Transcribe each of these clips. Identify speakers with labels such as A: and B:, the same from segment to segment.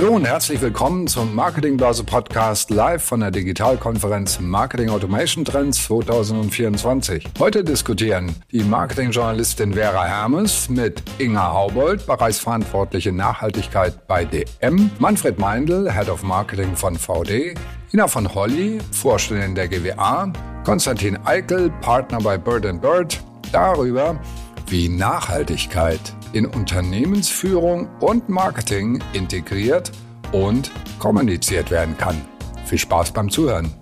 A: Hallo und herzlich willkommen zum Marketingbörse Podcast live von der Digitalkonferenz Marketing Automation Trends 2024. Heute diskutieren die Marketingjournalistin Vera Hermes mit Inga Haubold, Bereichsverantwortliche Nachhaltigkeit bei DM, Manfred Meindl, Head of Marketing von VD, Ina von Holly, Vorständin der GWA, Konstantin Eikel, Partner bei Bird Bird, darüber, wie Nachhaltigkeit in Unternehmensführung und Marketing integriert und kommuniziert werden kann. Viel Spaß beim Zuhören.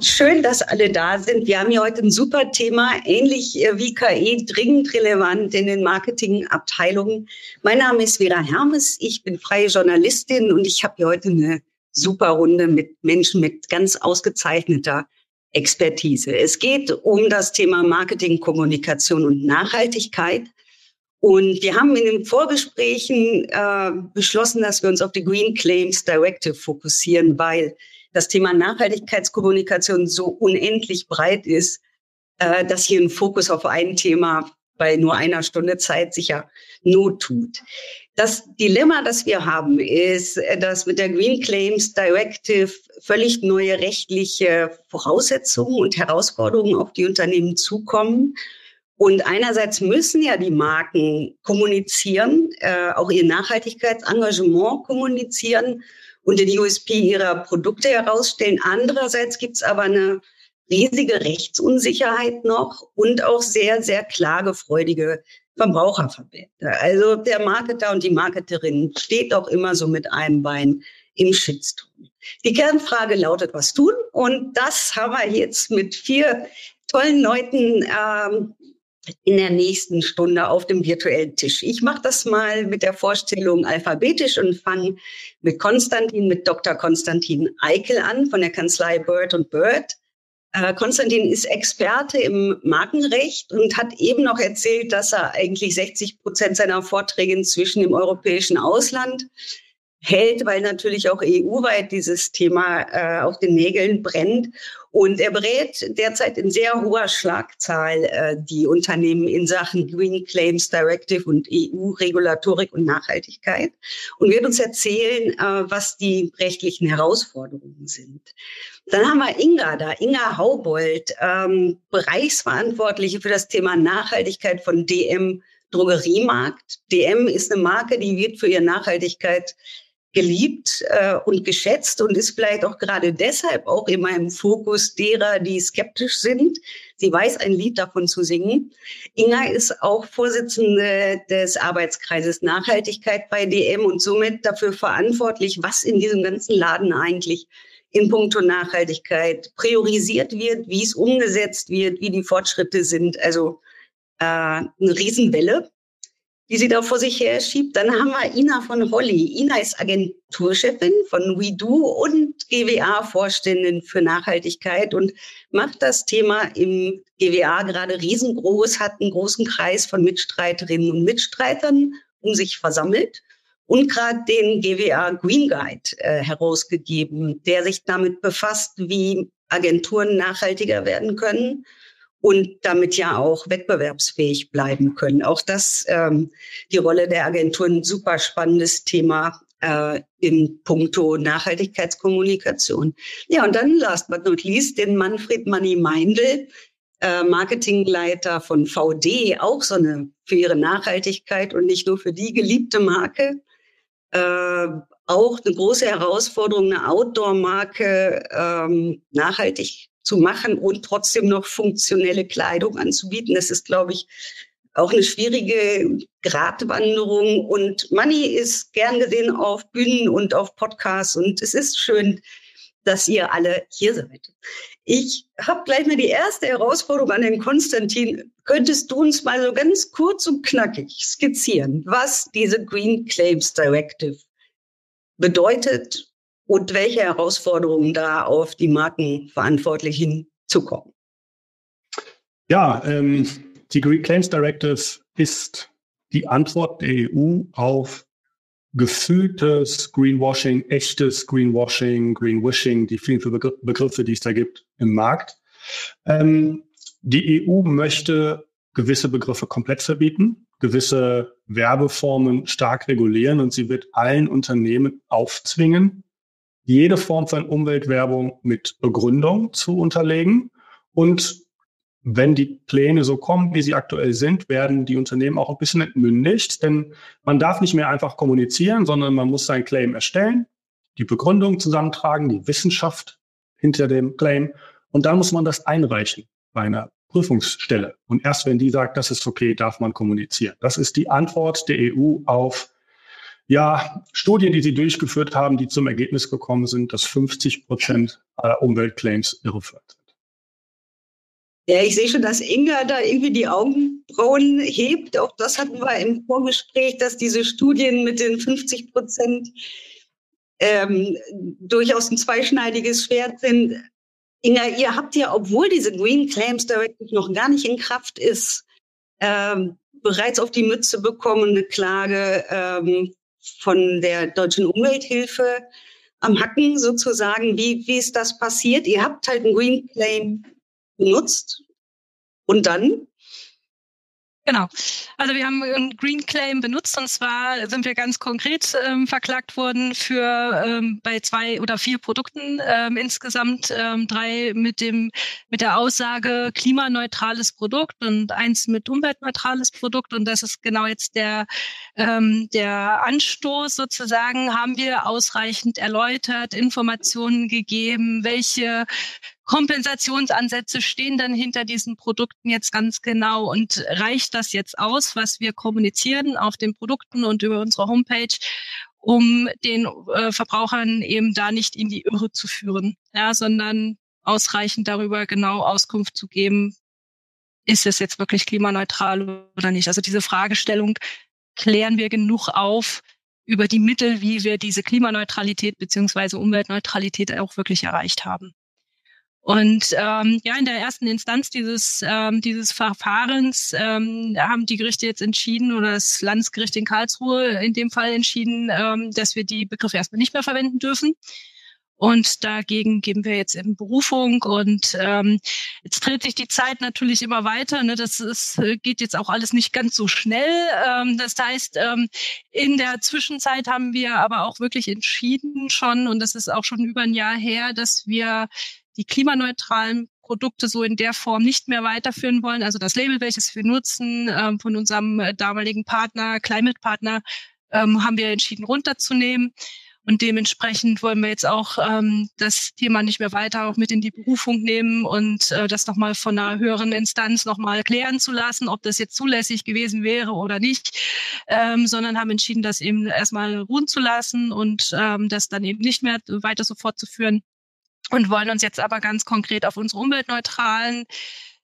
B: Schön, dass alle da sind. Wir haben hier heute ein super Thema, ähnlich äh, wie KI, dringend relevant in den Marketingabteilungen. Mein Name ist Vera Hermes, ich bin freie Journalistin und ich habe hier heute eine super Runde mit Menschen mit ganz ausgezeichneter Expertise. Es geht um das Thema Marketing, Kommunikation und Nachhaltigkeit. Und wir haben in den Vorgesprächen äh, beschlossen, dass wir uns auf die Green Claims Directive fokussieren, weil das Thema Nachhaltigkeitskommunikation so unendlich breit ist, äh, dass hier ein Fokus auf ein Thema bei nur einer Stunde Zeit sicher Not tut. Das Dilemma, das wir haben, ist, dass mit der Green Claims Directive völlig neue rechtliche Voraussetzungen und Herausforderungen auf die Unternehmen zukommen. Und einerseits müssen ja die Marken kommunizieren, äh, auch ihr Nachhaltigkeitsengagement kommunizieren und die USP ihrer Produkte herausstellen. Andererseits gibt es aber eine riesige Rechtsunsicherheit noch und auch sehr, sehr klagefreudige Verbraucherverbände. Also der Marketer und die Marketerin steht auch immer so mit einem Bein im Shitstorm. Die Kernfrage lautet, was tun? Und das haben wir jetzt mit vier tollen Leuten ähm, in der nächsten Stunde auf dem virtuellen Tisch. Ich mache das mal mit der Vorstellung alphabetisch und fange mit Konstantin, mit Dr. Konstantin Eikel an von der Kanzlei Bird und Bird. Äh, Konstantin ist Experte im Markenrecht und hat eben noch erzählt, dass er eigentlich 60 Prozent seiner Vorträge inzwischen im europäischen Ausland hält, weil natürlich auch EU-weit dieses Thema äh, auf den Nägeln brennt. Und er berät derzeit in sehr hoher Schlagzahl äh, die Unternehmen in Sachen Green Claims Directive und EU-Regulatorik und Nachhaltigkeit und wird uns erzählen, äh, was die rechtlichen Herausforderungen sind. Dann haben wir Inga da, Inga Haubold, ähm, Bereichsverantwortliche für das Thema Nachhaltigkeit von DM Drogeriemarkt. DM ist eine Marke, die wird für ihre Nachhaltigkeit geliebt äh, und geschätzt und ist vielleicht auch gerade deshalb auch in meinem Fokus derer, die skeptisch sind. Sie weiß ein Lied davon zu singen. Inga ist auch Vorsitzende des Arbeitskreises Nachhaltigkeit bei DM und somit dafür verantwortlich, was in diesem ganzen Laden eigentlich in puncto Nachhaltigkeit priorisiert wird, wie es umgesetzt wird, wie die Fortschritte sind. Also äh, eine Riesenwelle die sie da vor sich her schiebt. Dann haben wir Ina von Holly. Ina ist Agenturchefin von WeDo und GWA-Vorständin für Nachhaltigkeit und macht das Thema im GWA gerade riesengroß, hat einen großen Kreis von Mitstreiterinnen und Mitstreitern um sich versammelt und gerade den GWA Green Guide äh, herausgegeben, der sich damit befasst, wie Agenturen nachhaltiger werden können und damit ja auch wettbewerbsfähig bleiben können. Auch das, ähm, die Rolle der Agenturen, super spannendes Thema äh, in puncto Nachhaltigkeitskommunikation. Ja, und dann last but not least den Manfred Manni Meindl, äh, Marketingleiter von VD, auch so eine für ihre Nachhaltigkeit und nicht nur für die geliebte Marke. Äh, auch eine große Herausforderung, eine Outdoor-Marke ähm, nachhaltig zu machen und trotzdem noch funktionelle Kleidung anzubieten. Das ist, glaube ich, auch eine schwierige Gratwanderung. Und Money ist gern gesehen auf Bühnen und auf Podcasts. Und es ist schön, dass ihr alle hier seid. Ich habe gleich mal die erste Herausforderung an den Konstantin. Könntest du uns mal so ganz kurz und knackig skizzieren, was diese Green Claims Directive bedeutet und welche Herausforderungen da auf die Markenverantwortlichen zukommen.
C: Ja, ähm, die Green Claims Directive ist die Antwort der EU auf gefühltes Greenwashing, echtes Greenwashing, Greenwishing, die vielen Begriffe, die es da gibt im Markt. Ähm, die EU möchte gewisse Begriffe komplett verbieten, gewisse Werbeformen stark regulieren und sie wird allen Unternehmen aufzwingen, jede Form von Umweltwerbung mit Begründung zu unterlegen. Und wenn die Pläne so kommen, wie sie aktuell sind, werden die Unternehmen auch ein bisschen entmündigt, denn man darf nicht mehr einfach kommunizieren, sondern man muss seinen Claim erstellen, die Begründung zusammentragen, die Wissenschaft hinter dem Claim und dann muss man das einreichen bei einer Prüfungsstelle. Und erst wenn die sagt, das ist okay, darf man kommunizieren. Das ist die Antwort der EU auf ja, Studien, die sie durchgeführt haben, die zum Ergebnis gekommen sind, dass 50 Prozent aller Umweltclaims irreführend sind.
B: Ja, ich sehe schon, dass Inga da irgendwie die Augenbrauen hebt. Auch das hatten wir im Vorgespräch, dass diese Studien mit den 50 Prozent ähm, durchaus ein zweischneidiges Schwert sind. Inga, ihr habt ja, obwohl diese Green Claims Directive noch gar nicht in Kraft ist, ähm, bereits auf die Mütze bekommen, eine Klage ähm, von der Deutschen Umwelthilfe am Hacken sozusagen. Wie, wie ist das passiert? Ihr habt halt einen Green Claim benutzt und dann
D: Genau. Also wir haben einen Green Claim benutzt und zwar sind wir ganz konkret ähm, verklagt worden für ähm, bei zwei oder vier Produkten ähm, insgesamt ähm, drei mit dem mit der Aussage klimaneutrales Produkt und eins mit umweltneutrales Produkt und das ist genau jetzt der ähm, der Anstoß sozusagen haben wir ausreichend erläutert Informationen gegeben welche Kompensationsansätze stehen dann hinter diesen Produkten jetzt ganz genau und reicht das jetzt aus, was wir kommunizieren auf den Produkten und über unsere Homepage, um den äh, Verbrauchern eben da nicht in die Irre zu führen, ja, sondern ausreichend darüber genau Auskunft zu geben, ist es jetzt wirklich klimaneutral oder nicht. Also diese Fragestellung klären wir genug auf über die Mittel, wie wir diese Klimaneutralität beziehungsweise Umweltneutralität auch wirklich erreicht haben. Und ähm, ja, in der ersten Instanz dieses, ähm, dieses Verfahrens ähm, haben die Gerichte jetzt entschieden oder das Landesgericht in Karlsruhe in dem Fall entschieden, ähm, dass wir die Begriffe erstmal nicht mehr verwenden dürfen. Und dagegen geben wir jetzt in Berufung. Und ähm, jetzt dreht sich die Zeit natürlich immer weiter. Ne? Das ist, geht jetzt auch alles nicht ganz so schnell. Ähm, das heißt, ähm, in der Zwischenzeit haben wir aber auch wirklich entschieden schon, und das ist auch schon über ein Jahr her, dass wir die klimaneutralen Produkte so in der Form nicht mehr weiterführen wollen. Also das Label, welches wir nutzen, ähm, von unserem äh, damaligen Partner, Climate Partner, ähm, haben wir entschieden runterzunehmen. Und dementsprechend wollen wir jetzt auch ähm, das Thema nicht mehr weiter auch mit in die Berufung nehmen und äh, das nochmal von einer höheren Instanz nochmal klären zu lassen, ob das jetzt zulässig gewesen wäre oder nicht, ähm, sondern haben entschieden, das eben erstmal ruhen zu lassen und ähm, das dann eben nicht mehr weiter so fortzuführen und wollen uns jetzt aber ganz konkret auf unsere umweltneutralen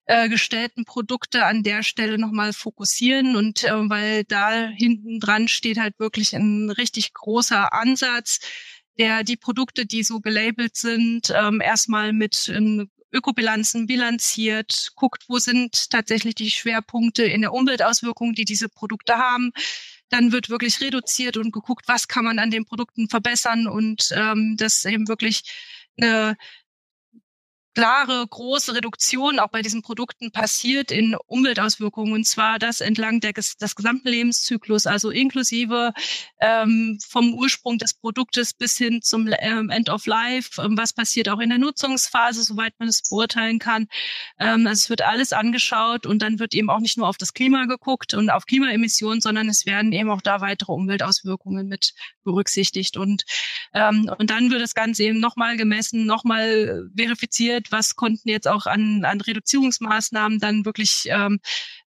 D: äh, gestellten Produkte an der Stelle nochmal fokussieren und äh, weil da hinten dran steht halt wirklich ein richtig großer Ansatz, der die Produkte, die so gelabelt sind, ähm, erstmal mit ähm, Ökobilanzen bilanziert, guckt, wo sind tatsächlich die Schwerpunkte in der Umweltauswirkung, die diese Produkte haben. Dann wird wirklich reduziert und geguckt, was kann man an den Produkten verbessern und ähm, das eben wirklich eine klare, große Reduktion auch bei diesen Produkten passiert in Umweltauswirkungen und zwar das entlang der, des gesamten Lebenszyklus, also inklusive ähm, vom Ursprung des Produktes bis hin zum ähm, End of Life, ähm, was passiert auch in der Nutzungsphase, soweit man es beurteilen kann. Ähm, also es wird alles angeschaut und dann wird eben auch nicht nur auf das Klima geguckt und auf Klimaemissionen, sondern es werden eben auch da weitere Umweltauswirkungen mit berücksichtigt und ähm, und dann wird das Ganze eben nochmal gemessen, nochmal verifiziert was konnten jetzt auch an, an Reduzierungsmaßnahmen dann wirklich ähm,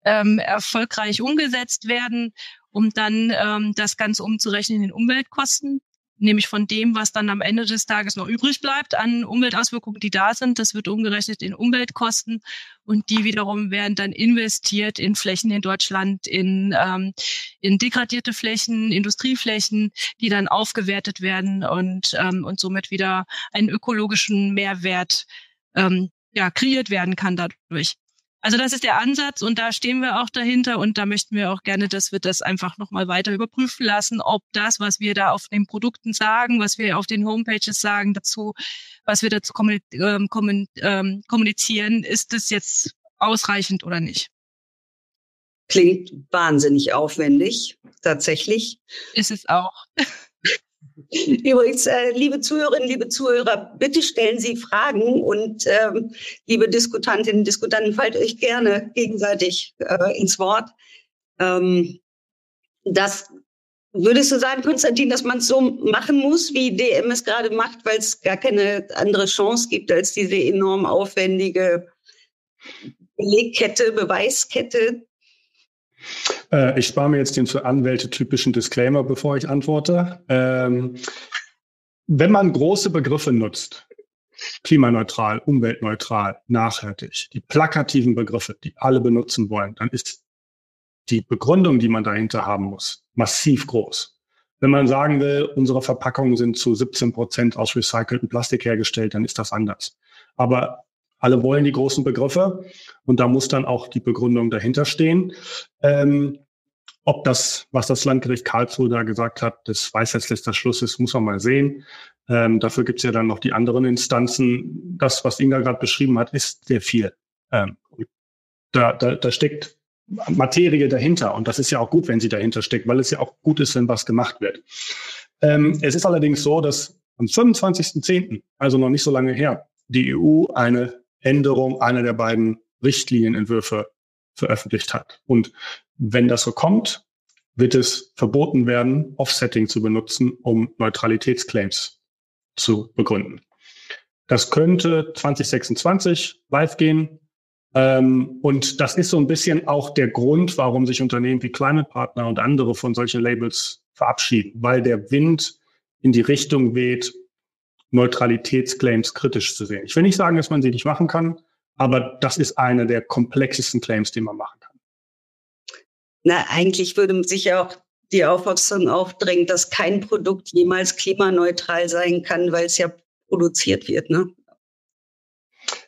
D: ähm, erfolgreich umgesetzt werden, um dann ähm, das Ganze umzurechnen in den Umweltkosten nämlich von dem, was dann am Ende des Tages noch übrig bleibt an Umweltauswirkungen, die da sind. Das wird umgerechnet in Umweltkosten und die wiederum werden dann investiert in Flächen in Deutschland, in, ähm, in degradierte Flächen, Industrieflächen, die dann aufgewertet werden und, ähm, und somit wieder einen ökologischen Mehrwert ähm, ja, kreiert werden kann dadurch. Also das ist der Ansatz und da stehen wir auch dahinter und da möchten wir auch gerne, dass wir das einfach nochmal weiter überprüfen lassen, ob das, was wir da auf den Produkten sagen, was wir auf den Homepages sagen dazu, was wir dazu ähm, ähm, kommunizieren, ist das jetzt ausreichend oder nicht.
B: Klingt wahnsinnig aufwendig, tatsächlich.
D: Ist es auch.
B: Übrigens, äh, liebe Zuhörerinnen, liebe Zuhörer, bitte stellen Sie Fragen und ähm, liebe Diskutantinnen, Diskutanten, fallt euch gerne gegenseitig äh, ins Wort. Ähm, das würdest du sagen, Konstantin, dass man es so machen muss, wie DM es gerade macht, weil es gar keine andere Chance gibt als diese enorm aufwendige Belegkette, Beweiskette,
C: äh, ich spare mir jetzt den für Anwälte typischen Disclaimer, bevor ich antworte. Ähm, wenn man große Begriffe nutzt, klimaneutral, umweltneutral, nachhaltig, die plakativen Begriffe, die alle benutzen wollen, dann ist die Begründung, die man dahinter haben muss, massiv groß. Wenn man sagen will, unsere Verpackungen sind zu 17 Prozent aus recyceltem Plastik hergestellt, dann ist das anders. Aber alle wollen die großen Begriffe und da muss dann auch die Begründung dahinter stehen. Ähm, ob das, was das Landgericht Karlsruhe da gesagt hat, das weisheitsletzter Schluss ist, muss man mal sehen. Ähm, dafür gibt es ja dann noch die anderen Instanzen. Das, was Inga gerade beschrieben hat, ist sehr viel. Ähm, da, da, da steckt Materie dahinter und das ist ja auch gut, wenn sie dahinter steckt, weil es ja auch gut ist, wenn was gemacht wird. Ähm, es ist allerdings so, dass am 25.10., also noch nicht so lange her, die EU eine Änderung einer der beiden Richtlinienentwürfe veröffentlicht hat. Und wenn das so kommt, wird es verboten werden, Offsetting zu benutzen, um Neutralitätsclaims zu begründen. Das könnte 2026 live gehen. Ähm, und das ist so ein bisschen auch der Grund, warum sich Unternehmen wie Climate Partner und andere von solchen Labels verabschieden, weil der Wind in die Richtung weht, Neutralitätsclaims kritisch zu sehen. Ich will nicht sagen, dass man sie nicht machen kann, aber das ist einer der komplexesten Claims, die man machen kann.
B: Na, eigentlich würde sich ja auch die Auffassung aufdrängen, dass kein Produkt jemals klimaneutral sein kann, weil es ja produziert wird, ne?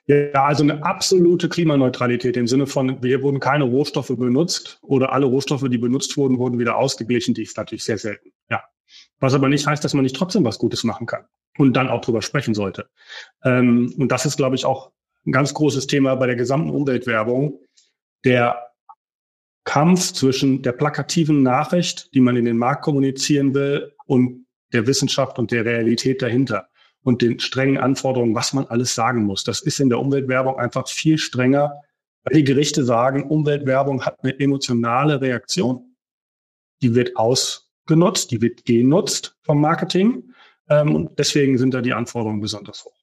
C: Ja, also eine absolute Klimaneutralität im Sinne von, hier wurden keine Rohstoffe benutzt oder alle Rohstoffe, die benutzt wurden, wurden wieder ausgeglichen. Die ist natürlich sehr selten. Was aber nicht heißt, dass man nicht trotzdem was Gutes machen kann und dann auch drüber sprechen sollte. Ähm, und das ist, glaube ich, auch ein ganz großes Thema bei der gesamten Umweltwerbung. Der Kampf zwischen der plakativen Nachricht, die man in den Markt kommunizieren will, und der Wissenschaft und der Realität dahinter und den strengen Anforderungen, was man alles sagen muss. Das ist in der Umweltwerbung einfach viel strenger, weil die Gerichte sagen, Umweltwerbung hat eine emotionale Reaktion. Die wird ausgenutzt, die wird genutzt vom Marketing. Ähm, und deswegen sind da die Anforderungen besonders hoch.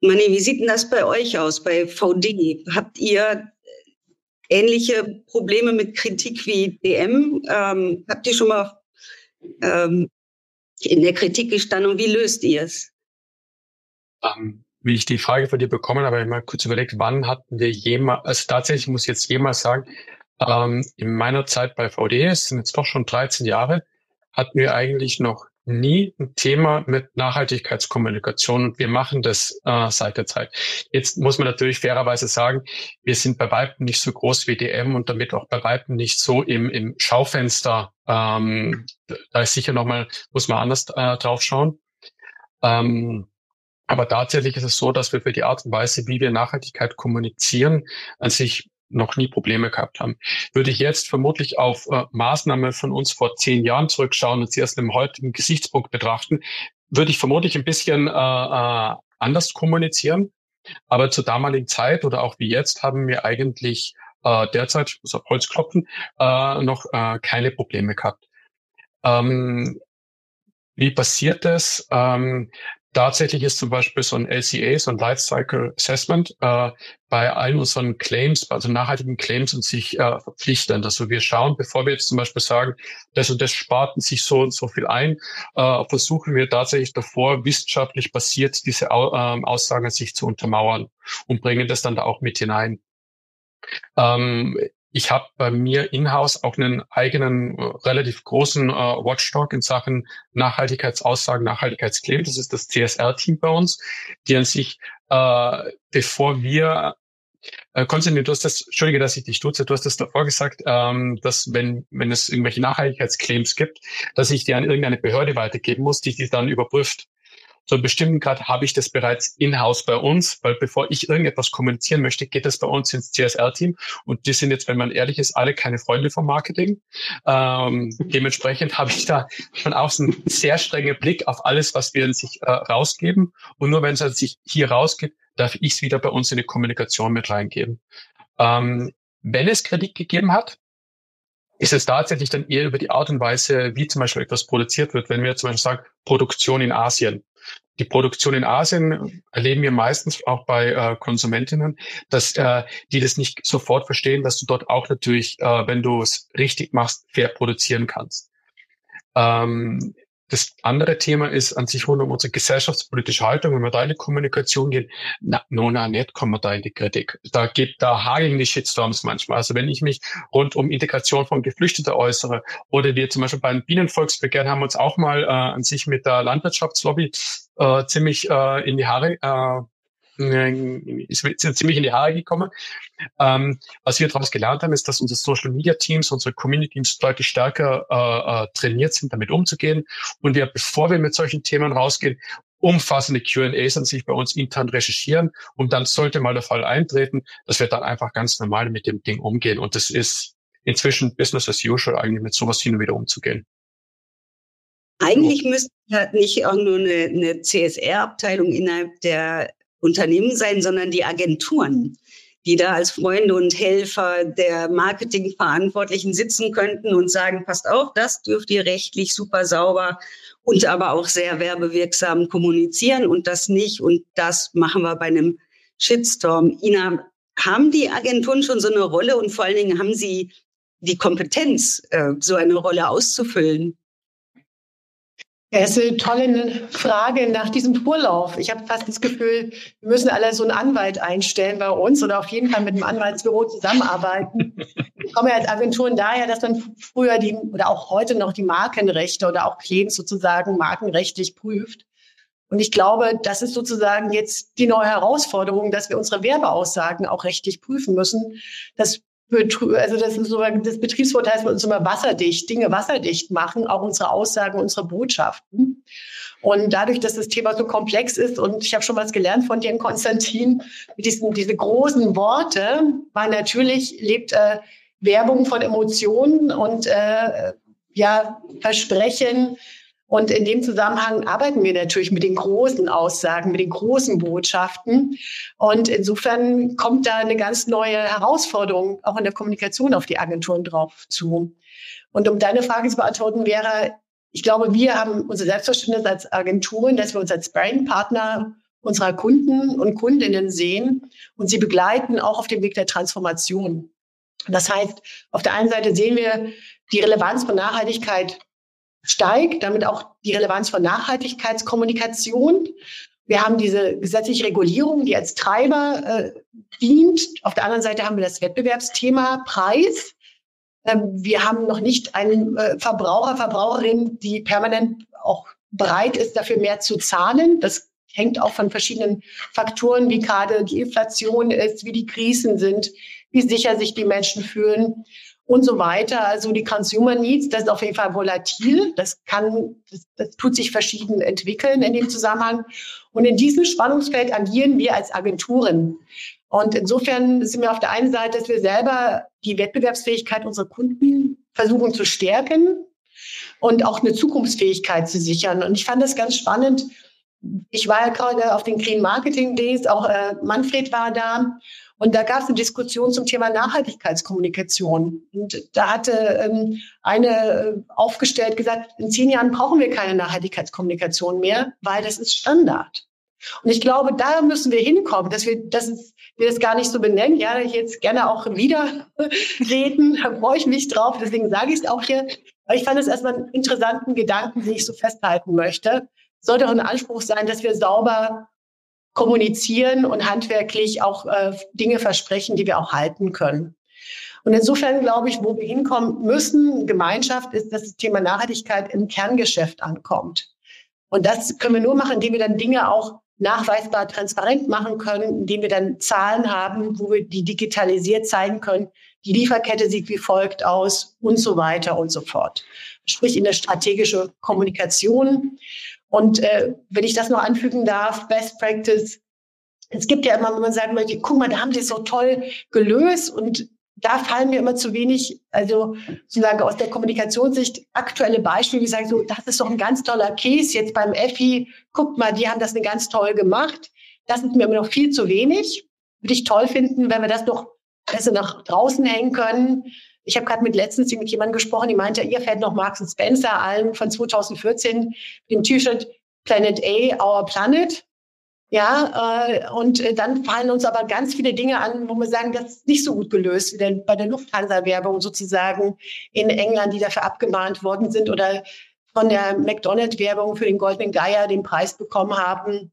B: Manni, wie sieht denn das bei euch aus, bei VD? Habt ihr ähnliche Probleme mit Kritik wie DM? Ähm, habt ihr schon mal ähm, in der Kritik gestanden und wie löst ihr es?
E: Ähm, wie ich die Frage von dir bekommen habe, habe ich mal kurz überlegt, wann hatten wir jemals, also tatsächlich muss ich jetzt jemals sagen, ähm, in meiner Zeit bei VD, es sind jetzt doch schon 13 Jahre, hatten wir eigentlich noch nie ein Thema mit Nachhaltigkeitskommunikation und wir machen das äh, seit der Zeit. Jetzt muss man natürlich fairerweise sagen, wir sind bei Weitem nicht so groß wie DM und damit auch bei Weitem nicht so im, im Schaufenster. Ähm, da ist sicher nochmal, muss man anders äh, drauf schauen. Ähm, aber tatsächlich ist es so, dass wir für die Art und Weise, wie wir Nachhaltigkeit kommunizieren, an sich noch nie Probleme gehabt haben. Würde ich jetzt vermutlich auf äh, Maßnahmen von uns vor zehn Jahren zurückschauen und sie erst im heutigen Gesichtspunkt betrachten, würde ich vermutlich ein bisschen äh, äh, anders kommunizieren. Aber zur damaligen Zeit oder auch wie jetzt haben wir eigentlich äh, derzeit, ich muss auf Holz klopfen, äh, noch äh, keine Probleme gehabt. Ähm, wie passiert das? Ähm, Tatsächlich ist zum Beispiel so ein LCA, so ein Lifecycle Assessment, äh, bei allen unseren Claims, also nachhaltigen Claims und sich äh, verpflichtend. Also wir schauen, bevor wir jetzt zum Beispiel sagen, das und das spart sich so und so viel ein, äh, versuchen wir tatsächlich davor, wissenschaftlich basiert diese Au äh, Aussagen sich zu untermauern und bringen das dann da auch mit hinein. Ähm, ich habe bei mir in-house auch einen eigenen, äh, relativ großen äh, Watchdog in Sachen Nachhaltigkeitsaussagen, Nachhaltigkeitsclaim. Das ist das CSR-Team bei uns, die an sich, äh, bevor wir äh, Konstantin, du hast das, entschuldige, dass ich dich duze, du hast das davor gesagt, ähm, dass wenn, wenn es irgendwelche Nachhaltigkeitsclaims gibt, dass ich die an irgendeine Behörde weitergeben muss, die die dann überprüft. Zu einem bestimmten Grad habe ich das bereits in-house bei uns, weil bevor ich irgendetwas kommunizieren möchte, geht das bei uns ins CSR-Team. Und die sind jetzt, wenn man ehrlich ist, alle keine Freunde vom Marketing. Ähm, dementsprechend habe ich da von außen einen sehr strengen Blick auf alles, was wir in sich äh, rausgeben. Und nur wenn es sich hier rausgibt, darf ich es wieder bei uns in die Kommunikation mit reingeben. Ähm, wenn es Kredit gegeben hat, ist es tatsächlich dann eher über die Art und Weise, wie zum Beispiel etwas produziert wird. Wenn wir zum Beispiel sagen, Produktion in Asien. Die Produktion in Asien erleben wir meistens auch bei äh, Konsumentinnen, dass äh, die das nicht sofort verstehen, dass du dort auch natürlich, äh, wenn du es richtig machst, fair produzieren kannst. Ähm, das andere Thema ist an sich rund um unsere gesellschaftspolitische Haltung. Wenn wir da in die Kommunikation gehen, na, no, na, nicht kommen wir da in die Kritik. Da geht, da hageln die Shitstorms manchmal. Also wenn ich mich rund um Integration von Geflüchteten äußere oder wir zum Beispiel beim Bienenvolksbegehren haben uns auch mal äh, an sich mit der Landwirtschaftslobby äh, ziemlich äh, in die Haare äh, ist ziemlich in die Haare gekommen. Ähm, was wir daraus gelernt haben, ist, dass unsere Social Media Teams, unsere Community Teams deutlich stärker äh, äh, trainiert sind, damit umzugehen. Und wir, bevor wir mit solchen Themen rausgehen, umfassende Q&As an sich bei uns intern recherchieren und dann sollte mal der Fall eintreten, dass wir dann einfach ganz normal mit dem Ding umgehen. Und das ist inzwischen Business as usual, eigentlich mit sowas hin und wieder umzugehen.
B: Eigentlich müsste ja nicht auch nur eine, eine CSR-Abteilung innerhalb der Unternehmen sein, sondern die Agenturen, die da als Freunde und Helfer der Marketingverantwortlichen sitzen könnten und sagen, passt auf, das dürft ihr rechtlich super sauber und aber auch sehr werbewirksam kommunizieren und das nicht. Und das machen wir bei einem Shitstorm. Ina, haben die Agenturen schon so eine Rolle und vor allen Dingen haben sie die Kompetenz, äh, so eine Rolle auszufüllen?
F: Ja, ist eine tolle Frage nach diesem Vorlauf. Ich habe fast das Gefühl, wir müssen alle so einen Anwalt einstellen bei uns oder auf jeden Fall mit einem Anwaltsbüro zusammenarbeiten. Ich komme ja als Agenturen daher, dass man früher die oder auch heute noch die Markenrechte oder auch Claims sozusagen markenrechtlich prüft. Und ich glaube, das ist sozusagen jetzt die neue Herausforderung, dass wir unsere Werbeaussagen auch rechtlich prüfen müssen. Das also das ist so das Betriebswort heißt bei uns immer wasserdicht, Dinge wasserdicht machen, auch unsere Aussagen, unsere Botschaften. Und dadurch, dass das Thema so komplex ist und ich habe schon was gelernt von dir, Konstantin, mit diesen diese großen Worte, weil natürlich lebt äh, Werbung von Emotionen und äh, ja Versprechen und in dem Zusammenhang arbeiten wir natürlich mit den großen Aussagen, mit den großen Botschaften. Und insofern kommt da eine ganz neue Herausforderung auch in der Kommunikation auf die Agenturen drauf zu. Und um deine Frage zu beantworten wäre, ich glaube, wir haben unser Selbstverständnis als Agenturen, dass wir uns als Brandpartner unserer Kunden und Kundinnen sehen und sie begleiten auch auf dem Weg der Transformation. Das heißt, auf der einen Seite sehen wir die Relevanz von Nachhaltigkeit steigt, damit auch die Relevanz von Nachhaltigkeitskommunikation. Wir haben diese gesetzliche Regulierung, die als Treiber äh, dient. Auf der anderen Seite haben wir das Wettbewerbsthema Preis. Ähm, wir haben noch nicht einen äh, Verbraucher, Verbraucherin, die permanent auch bereit ist, dafür mehr zu zahlen. Das hängt auch von verschiedenen Faktoren, wie gerade die Inflation ist, wie die Krisen sind, wie sicher sich die Menschen fühlen und so weiter. Also die Consumer Needs, das ist auf jeden Fall volatil. Das kann, das, das tut sich verschieden entwickeln in dem Zusammenhang. Und in diesem Spannungsfeld agieren wir als Agenturen. Und insofern sind wir auf der einen Seite, dass wir selber die Wettbewerbsfähigkeit unserer Kunden versuchen zu stärken und auch eine Zukunftsfähigkeit zu sichern. Und ich fand das ganz spannend. Ich war ja gerade auf den Green Marketing Days, auch äh, Manfred war da. Und da gab es eine Diskussion zum Thema Nachhaltigkeitskommunikation. Und da hatte ähm, eine äh, aufgestellt gesagt, in zehn Jahren brauchen wir keine Nachhaltigkeitskommunikation mehr, weil das ist Standard. Und ich glaube, da müssen wir hinkommen, dass wir, dass wir das gar nicht so benennen. Ja, ich jetzt gerne auch wieder reden, da freue ich mich drauf. Deswegen sage ich es auch hier. Aber ich fand es erstmal einen interessanten Gedanken, den ich so festhalten möchte. Sollte auch ein Anspruch sein, dass wir sauber kommunizieren und handwerklich auch äh, Dinge versprechen, die wir auch halten können. Und insofern glaube ich, wo wir hinkommen müssen, Gemeinschaft, ist, dass das Thema Nachhaltigkeit im Kerngeschäft ankommt. Und das können wir nur machen, indem wir dann Dinge auch nachweisbar transparent machen können, indem wir dann Zahlen haben, wo wir die digitalisiert zeigen können. Die Lieferkette sieht wie folgt aus und so weiter und so fort. Sprich in der strategische Kommunikation. Und äh, wenn ich das noch anfügen darf, Best Practice, es gibt ja immer, wenn man sagen möchte, guck mal, da haben sie es so toll gelöst und da fallen mir immer zu wenig, also sozusagen aus der Kommunikationssicht aktuelle Beispiele, wie sagen so, das ist doch ein ganz toller Case jetzt beim EFI, guckt mal, die haben das eine ganz toll gemacht. Das ist mir immer noch viel zu wenig. Würde ich toll finden, wenn wir das noch besser nach draußen hängen können. Ich habe gerade mit letztens mit jemandem gesprochen, die meinte, ihr fällt noch Marks Spencer allen von 2014 dem T-Shirt Planet A, Our Planet. Ja, äh, und äh, dann fallen uns aber ganz viele Dinge an, wo wir sagen, das ist nicht so gut gelöst, wie denn bei der Lufthansa-Werbung sozusagen in England, die dafür abgemahnt worden sind oder von der McDonald-Werbung für den Goldenen Geier den Preis bekommen haben.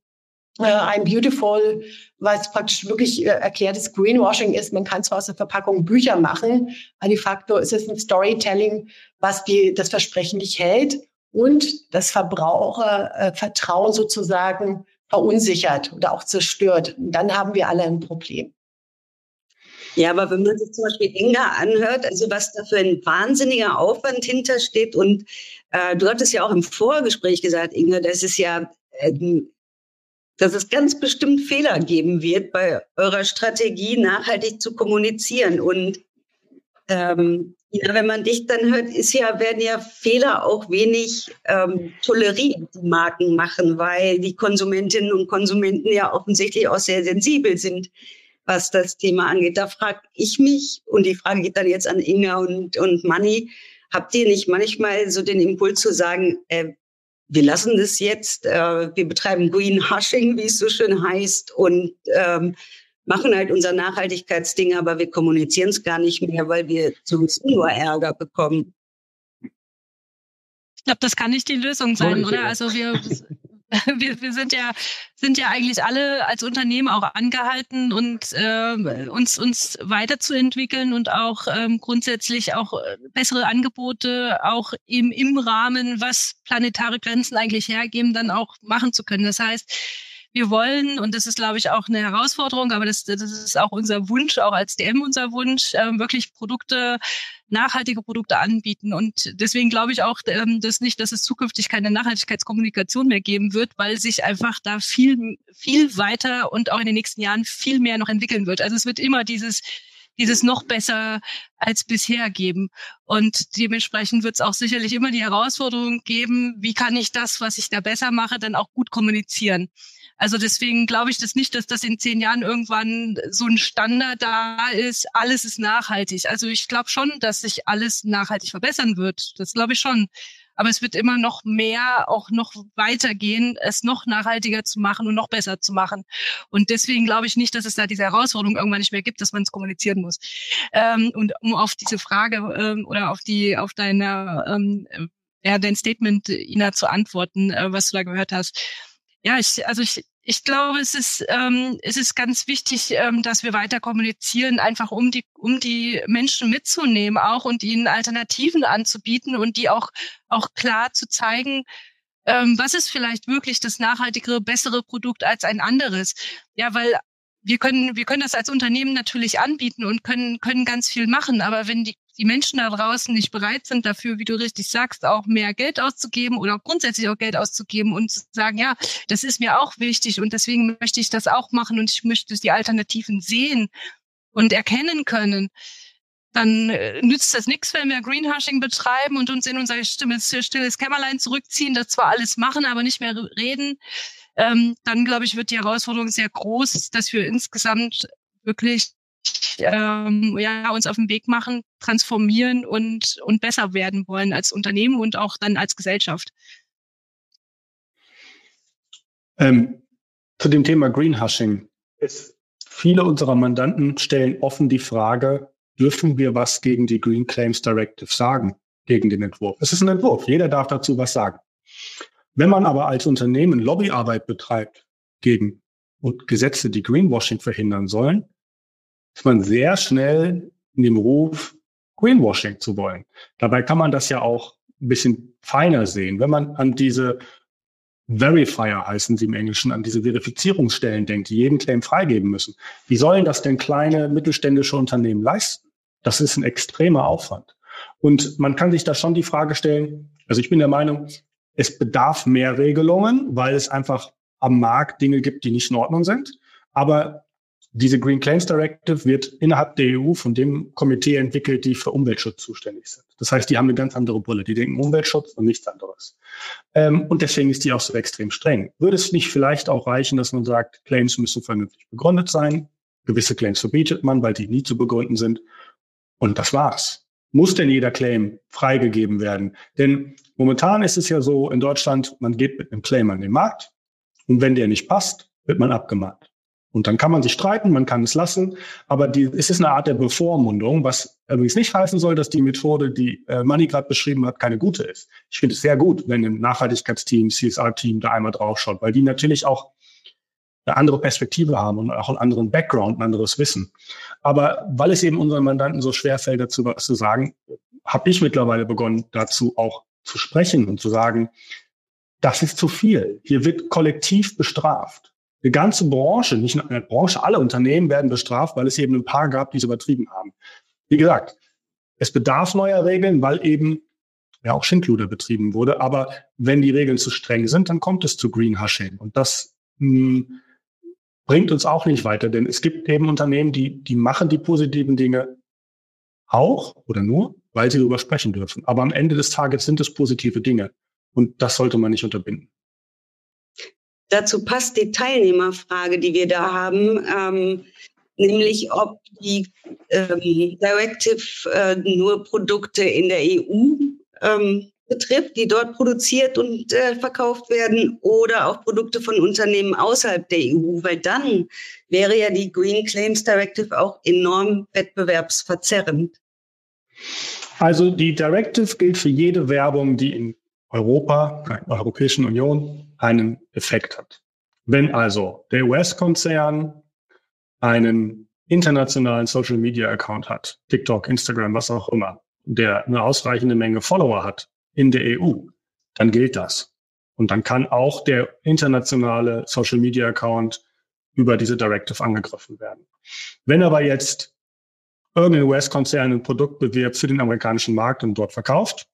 F: Äh, ein Beautiful, was praktisch wirklich äh, erklärtes Greenwashing ist. Man kann zwar aus der Verpackung Bücher machen, aber de facto ist es ein Storytelling, was die, das Versprechen nicht hält und das Verbrauchervertrauen sozusagen verunsichert oder auch zerstört. Und dann haben wir alle ein Problem.
B: Ja, aber wenn man sich zum Beispiel Inga anhört, also was da für ein wahnsinniger Aufwand hintersteht und äh, du hattest ja auch im Vorgespräch gesagt, Inga, dass es ja, äh, dass es ganz bestimmt Fehler geben wird bei eurer Strategie, nachhaltig zu kommunizieren und ähm, ja, wenn man dich dann hört, ist ja, werden ja Fehler auch wenig ähm, toleriert, die Marken machen, weil die Konsumentinnen und Konsumenten ja offensichtlich auch sehr sensibel sind, was das Thema angeht. Da frage ich mich, und die Frage geht dann jetzt an Inga und, und Manni, habt ihr nicht manchmal so den Impuls zu sagen, äh, wir lassen das jetzt, äh, wir betreiben Greenhushing, wie es so schön heißt, und ähm, machen halt unser Nachhaltigkeitsding, aber wir kommunizieren es gar nicht mehr, weil wir zu nur Ärger bekommen.
D: Ich glaube, das kann nicht die Lösung sein, oder? Also wir, wir, wir sind ja sind ja eigentlich alle als Unternehmen auch angehalten und äh, uns uns weiterzuentwickeln und auch ähm, grundsätzlich auch äh, bessere Angebote auch im im Rahmen, was planetare Grenzen eigentlich hergeben, dann auch machen zu können. Das heißt, wir wollen, und das ist, glaube ich, auch eine Herausforderung, aber das, das ist auch unser Wunsch, auch als DM unser Wunsch, äh, wirklich Produkte, nachhaltige Produkte anbieten. Und deswegen glaube ich auch, ähm, dass nicht, dass es zukünftig keine Nachhaltigkeitskommunikation mehr geben wird, weil sich einfach da viel, viel weiter und auch in den nächsten Jahren viel mehr noch entwickeln wird. Also es wird immer dieses dieses noch besser als bisher geben. Und dementsprechend wird es auch sicherlich immer die Herausforderung geben, wie kann ich das, was ich da besser mache, dann auch gut kommunizieren. Also deswegen glaube ich das nicht, dass das in zehn Jahren irgendwann so ein Standard da ist. Alles ist nachhaltig. Also ich glaube schon, dass sich alles nachhaltig verbessern wird. Das glaube ich schon. Aber es wird immer noch mehr, auch noch weitergehen, es noch nachhaltiger zu machen und noch besser zu machen. Und deswegen glaube ich nicht, dass es da diese Herausforderung irgendwann nicht mehr gibt, dass man es kommunizieren muss. Ähm, und um auf diese Frage ähm, oder auf die, auf deine, ähm, ja, dein Statement, Ina, zu antworten, äh, was du da gehört hast. Ja, ich, also ich, ich glaube, es ist, ähm, es ist ganz wichtig, ähm, dass wir weiter kommunizieren, einfach um die, um die Menschen mitzunehmen auch und ihnen Alternativen anzubieten und die auch, auch klar zu zeigen, ähm, was ist vielleicht wirklich das nachhaltigere, bessere Produkt als ein anderes. Ja, weil wir können, wir können das als Unternehmen natürlich anbieten und können, können ganz viel machen. Aber wenn die die Menschen da draußen nicht bereit sind dafür, wie du richtig sagst, auch mehr Geld auszugeben oder grundsätzlich auch Geld auszugeben und zu sagen, ja, das ist mir auch wichtig und deswegen möchte ich das auch machen und ich möchte die Alternativen sehen und erkennen können, dann äh, nützt das nichts, wenn wir Greenhushing betreiben und uns in unser stilles Kämmerlein zurückziehen, das zwar alles machen, aber nicht mehr reden. Ähm, dann, glaube ich, wird die Herausforderung sehr groß, dass wir insgesamt wirklich ähm, ja, uns auf den Weg machen, transformieren und, und besser werden wollen als Unternehmen und auch dann als Gesellschaft.
C: Ähm, zu dem Thema Greenhushing. Es, viele unserer Mandanten stellen offen die Frage, dürfen wir was gegen die Green Claims Directive sagen, gegen den Entwurf? Es ist ein Entwurf, jeder darf dazu was sagen. Wenn man aber als Unternehmen Lobbyarbeit betreibt gegen Gesetze, die Greenwashing verhindern sollen, ist man sehr schnell in dem Ruf, Greenwashing zu wollen. Dabei kann man das ja auch ein bisschen feiner sehen. Wenn man an diese Verifier heißen sie im Englischen, an diese Verifizierungsstellen denkt, die jeden Claim freigeben müssen. Wie sollen das denn kleine mittelständische Unternehmen leisten? Das ist ein extremer Aufwand. Und man kann sich da schon die Frage stellen, also ich bin der Meinung, Es bedarf mehr Regelungen, weil es einfach am Markt Dinge gibt, die nicht in Ordnung sind. Aber diese Green Claims Directive wird innerhalb der EU von dem Komitee entwickelt, die für Umweltschutz zuständig sind. Das heißt, die haben eine ganz andere Brille. Die denken Umweltschutz und nichts anderes. Ähm, und deswegen ist die auch so extrem streng. Würde es nicht vielleicht auch reichen, dass man sagt, Claims müssen vernünftig begründet sein? Gewisse Claims verbietet man, weil die nie zu begründen sind. Und das war's. Muss denn jeder Claim freigegeben werden? Denn momentan ist es ja so in Deutschland, man geht mit einem Claim an den Markt und wenn der nicht passt, wird man abgemahnt. Und dann kann man sich streiten, man kann es lassen, aber die, es ist eine Art der Bevormundung, was übrigens nicht heißen soll, dass die Methode, die äh, Manni gerade beschrieben hat, keine gute ist. Ich finde es sehr gut, wenn ein Nachhaltigkeitsteam, CSR-Team da einmal draufschaut, weil die natürlich auch eine andere Perspektive haben und auch einen anderen Background, ein anderes Wissen. Aber weil es eben unseren Mandanten so schwerfällt, dazu was zu sagen, habe ich mittlerweile begonnen, dazu auch zu sprechen und zu sagen, das ist zu viel. Hier wird kollektiv bestraft. Die ganze Branche, nicht nur eine Branche, alle Unternehmen werden bestraft, weil es eben ein paar gab, die es übertrieben haben. Wie gesagt, es bedarf neuer Regeln, weil eben ja auch Schindluder betrieben wurde. Aber wenn die Regeln zu streng sind, dann kommt es zu Greenhushing. Und das mh, hm, bringt uns auch nicht weiter, denn es gibt eben Unternehmen, die, die machen die positiven Dinge auch oder nur, weil sie darüber sprechen dürfen. Aber am Ende des Tages sind es positive Dinge. Und das sollte man nicht unterbinden.
B: Dazu passt die Teilnehmerfrage, die wir da haben, ähm, nämlich ob die ähm, Directive äh, nur Produkte in der EU ähm, betrifft, die dort produziert und äh, verkauft werden oder auch Produkte von Unternehmen außerhalb der EU, weil dann wäre ja die Green Claims Directive auch enorm wettbewerbsverzerrend.
C: Also die Directive gilt für jede Werbung, die in Europa, der Europäischen Union einen Effekt hat. Wenn also der US-Konzern einen internationalen Social Media Account hat, TikTok, Instagram, was auch immer, der eine ausreichende Menge Follower hat in der EU, dann gilt das. Und dann kann auch der internationale Social Media Account über diese Directive angegriffen werden. Wenn aber jetzt irgendein US-Konzern ein Produkt bewirbt für den amerikanischen Markt und dort verkauft,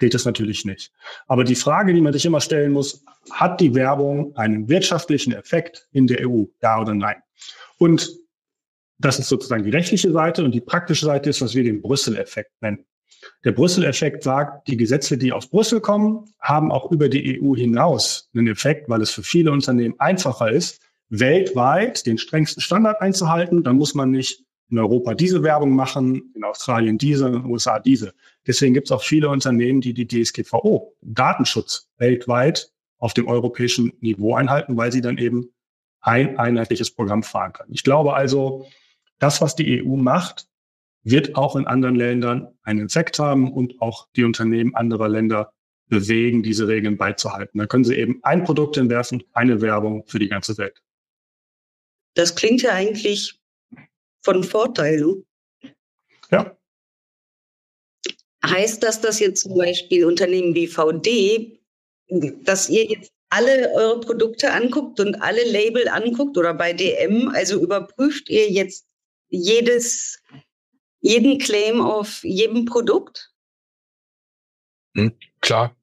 C: gilt das natürlich nicht. Aber die Frage, die man sich immer stellen muss, hat die Werbung einen wirtschaftlichen Effekt in der EU? Ja oder nein? Und das ist sozusagen die rechtliche Seite und die praktische Seite ist, was wir den Brüssel-Effekt nennen. Der Brüssel-Effekt sagt, die Gesetze, die aus Brüssel kommen, haben auch über die EU hinaus einen Effekt, weil es für viele Unternehmen einfacher ist, weltweit den strengsten Standard einzuhalten. Dann muss man nicht in Europa diese Werbung machen, in Australien diese, in den USA diese. Deswegen gibt es auch viele Unternehmen, die die DSGVO, Datenschutz weltweit auf dem europäischen Niveau einhalten, weil sie dann eben ein einheitliches Programm fahren können. Ich glaube also, das, was die EU macht, wird auch in anderen Ländern einen Effekt haben und auch die Unternehmen anderer Länder bewegen, diese Regeln beizuhalten. Da können sie eben ein Produkt entwerfen, eine Werbung für die ganze Welt.
B: Das klingt ja eigentlich von Vorteil. Ne?
C: Ja.
B: Heißt das, dass jetzt zum Beispiel Unternehmen wie VD, dass ihr jetzt alle eure Produkte anguckt und alle Label anguckt oder bei DM, also überprüft ihr jetzt jedes, jeden Claim auf jedem Produkt?
E: Hm, klar,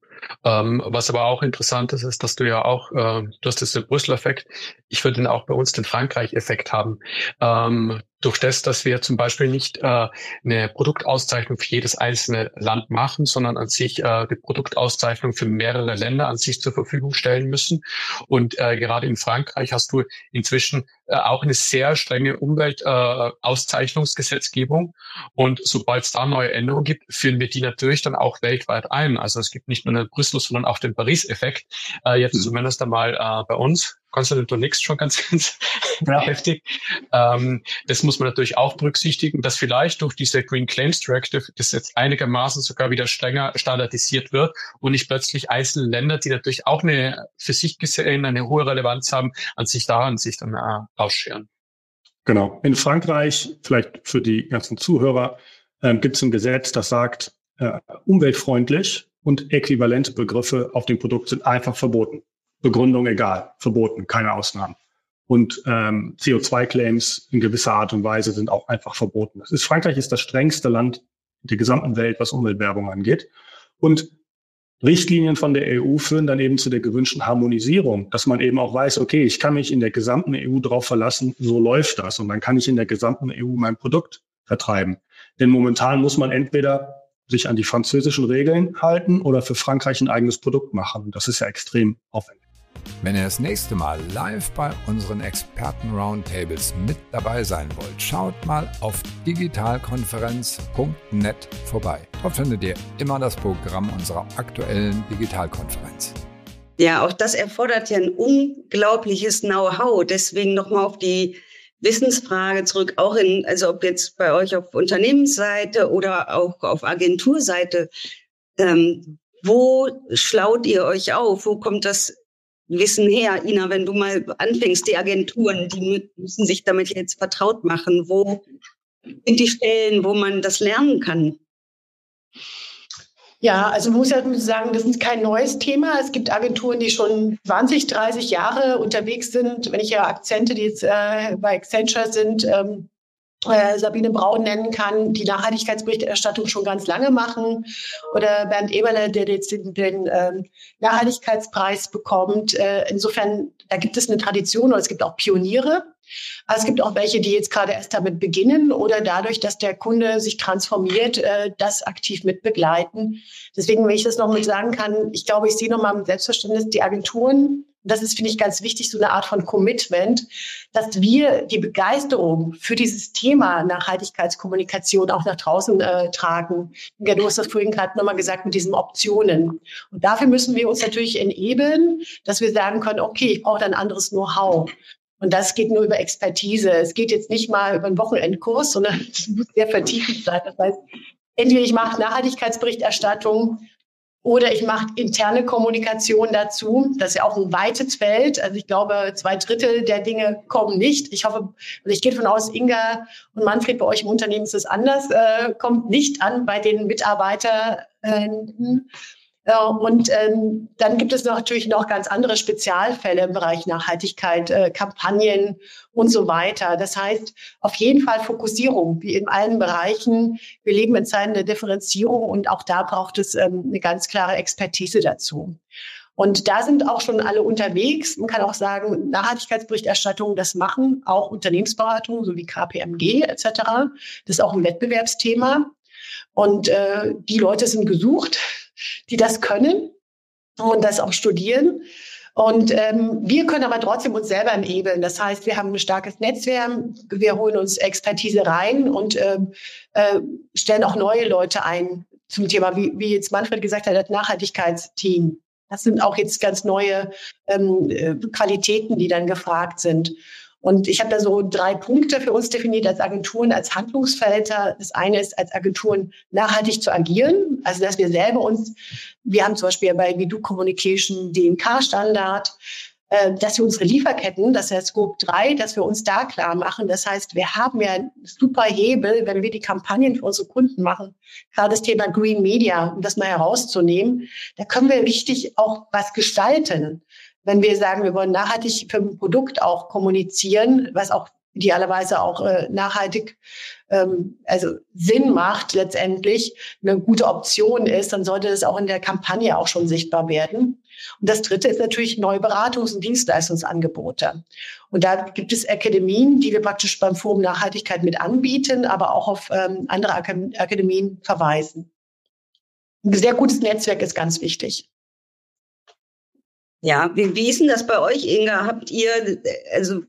E: ähm, was aber auch interessant ist, ist, dass du ja auch, äh, du hast das den Brüssel-Effekt, ich würde auch bei uns den Frankreich-Effekt haben. Ähm, durch das, dass wir zum Beispiel nicht äh, eine Produktauszeichnung für jedes einzelne Land machen, sondern an sich äh, die Produktauszeichnung für mehrere Länder an sich zur Verfügung stellen müssen. Und äh, gerade in Frankreich hast du inzwischen äh, auch eine sehr strenge Umweltauszeichnungsgesetzgebung. Äh, und sobald es da neue Änderungen gibt, führen wir die natürlich dann auch weltweit ein. Also es gibt nicht nur den Brüssel, sondern auch den Paris-Effekt. Äh, jetzt mhm. zumindest einmal äh, bei uns. Konstantin, du schon ganz, ganz ja. heftig. Ähm, das muss man natürlich auch berücksichtigen, dass vielleicht durch diese Green Claims Directive das jetzt einigermaßen sogar wieder strenger standardisiert wird und nicht plötzlich einzelne Länder, die natürlich auch eine für sich gesehen eine hohe Relevanz haben, an sich daran sich dann äh, ausscheren.
C: Genau. In Frankreich, vielleicht für die ganzen Zuhörer, ähm, gibt es ein Gesetz, das sagt, äh, umweltfreundlich und äquivalente Begriffe auf dem Produkt sind einfach verboten. Begründung egal, verboten, keine Ausnahmen. Und ähm, CO2-Claims in gewisser Art und Weise sind auch einfach verboten. Das ist, Frankreich ist das strengste Land der gesamten Welt, was Umweltwerbung angeht. Und Richtlinien von der EU führen dann eben zu der gewünschten Harmonisierung, dass man eben auch weiß, okay, ich kann mich in der gesamten EU darauf verlassen, so läuft das und dann kann ich in der gesamten EU mein Produkt vertreiben. Denn momentan muss man entweder sich an die französischen Regeln halten oder für Frankreich ein eigenes Produkt machen. Das ist ja extrem aufwendig.
A: Wenn ihr das nächste Mal live bei unseren Experten-Roundtables mit dabei sein wollt, schaut mal auf digitalkonferenz.net vorbei. Dort findet ihr immer das Programm unserer aktuellen Digitalkonferenz.
B: Ja, auch das erfordert ja ein unglaubliches Know-how. Deswegen nochmal auf die Wissensfrage zurück, auch in, also ob jetzt bei euch auf Unternehmensseite oder auch auf Agenturseite. Ähm, wo schlaut ihr euch auf? Wo kommt das Wissen her, Ina, wenn du mal anfängst, die Agenturen, die müssen sich damit jetzt vertraut machen. Wo sind die Stellen, wo man das lernen kann?
F: Ja, also man muss ja sagen, das ist kein neues Thema. Es gibt Agenturen, die schon 20, 30 Jahre unterwegs sind. Wenn ich ja Akzente, die jetzt äh, bei Accenture sind, ähm, äh, Sabine Braun nennen kann, die Nachhaltigkeitsberichterstattung schon ganz lange machen, oder Bernd Eberle, der jetzt den, den ähm, Nachhaltigkeitspreis bekommt. Äh, insofern, da gibt es eine Tradition und es gibt auch Pioniere. Aber es gibt auch welche, die jetzt gerade erst damit beginnen oder dadurch, dass der Kunde sich transformiert, äh, das aktiv mit begleiten. Deswegen, wenn ich das noch mit sagen kann, ich glaube, ich sehe nochmal mit Selbstverständnis die Agenturen das ist, finde ich, ganz wichtig, so eine Art von Commitment, dass wir die Begeisterung für dieses Thema Nachhaltigkeitskommunikation auch nach draußen äh, tragen. Ja, du hast das vorhin gerade nochmal gesagt mit diesen Optionen. Und dafür müssen wir uns natürlich enablen, dass wir sagen können, okay, ich brauche ein anderes Know-how. Und das geht nur über Expertise. Es geht jetzt nicht mal über einen Wochenendkurs, sondern es muss sehr vertiefend sein. Das heißt, entweder ich mache Nachhaltigkeitsberichterstattung oder ich mache interne Kommunikation dazu. Das ist ja auch ein weites Feld. Also ich glaube, zwei Drittel der Dinge kommen nicht. Ich hoffe, also ich gehe davon aus, Inga und Manfred, bei euch im Unternehmen ist es anders, äh, kommt nicht an bei den Mitarbeitern. Äh, und ähm, dann gibt es natürlich noch ganz andere Spezialfälle im Bereich Nachhaltigkeit, äh, Kampagnen und so weiter. Das heißt, auf jeden Fall Fokussierung, wie in allen Bereichen. Wir leben in Zeiten der Differenzierung und auch da braucht es ähm, eine ganz klare Expertise dazu. Und da sind auch schon alle unterwegs. Man kann auch sagen, Nachhaltigkeitsberichterstattung, das machen auch Unternehmensberatungen, so wie KPMG etc. Das ist auch ein Wettbewerbsthema. Und äh, die Leute sind gesucht die das können und das auch studieren. Und ähm, wir können aber trotzdem uns selber enablen. Das heißt, wir haben ein starkes Netzwerk, wir holen uns Expertise rein und äh, äh, stellen auch neue Leute ein zum Thema, wie, wie jetzt Manfred gesagt hat, das Nachhaltigkeitsteam. Das sind auch jetzt ganz neue ähm, äh, Qualitäten, die dann gefragt sind. Und ich habe da so drei Punkte für uns definiert als Agenturen, als Handlungsfelder. Das eine ist, als Agenturen nachhaltig zu agieren. Also, dass wir selber uns, wir haben zum Beispiel bei Vidu Communication DNK-Standard, äh, dass wir unsere Lieferketten, das heißt Scope 3, dass wir uns da klar machen. Das heißt, wir haben ja einen super Hebel, wenn wir die Kampagnen für unsere Kunden machen. Gerade das Thema Green Media, um das mal herauszunehmen, da können wir richtig auch was gestalten wenn wir sagen, wir wollen nachhaltig für ein Produkt auch kommunizieren, was auch idealerweise auch äh, nachhaltig ähm, also Sinn macht letztendlich, eine gute Option ist, dann sollte das auch in der Kampagne auch schon sichtbar werden. Und das Dritte ist natürlich neue Beratungs- und Dienstleistungsangebote. Und da gibt es Akademien, die wir praktisch beim Forum Nachhaltigkeit mit anbieten, aber auch auf ähm, andere Akademien verweisen. Ein sehr gutes Netzwerk ist ganz wichtig.
B: Ja, wie, wie ist denn das bei euch, Inga? Habt ihr, also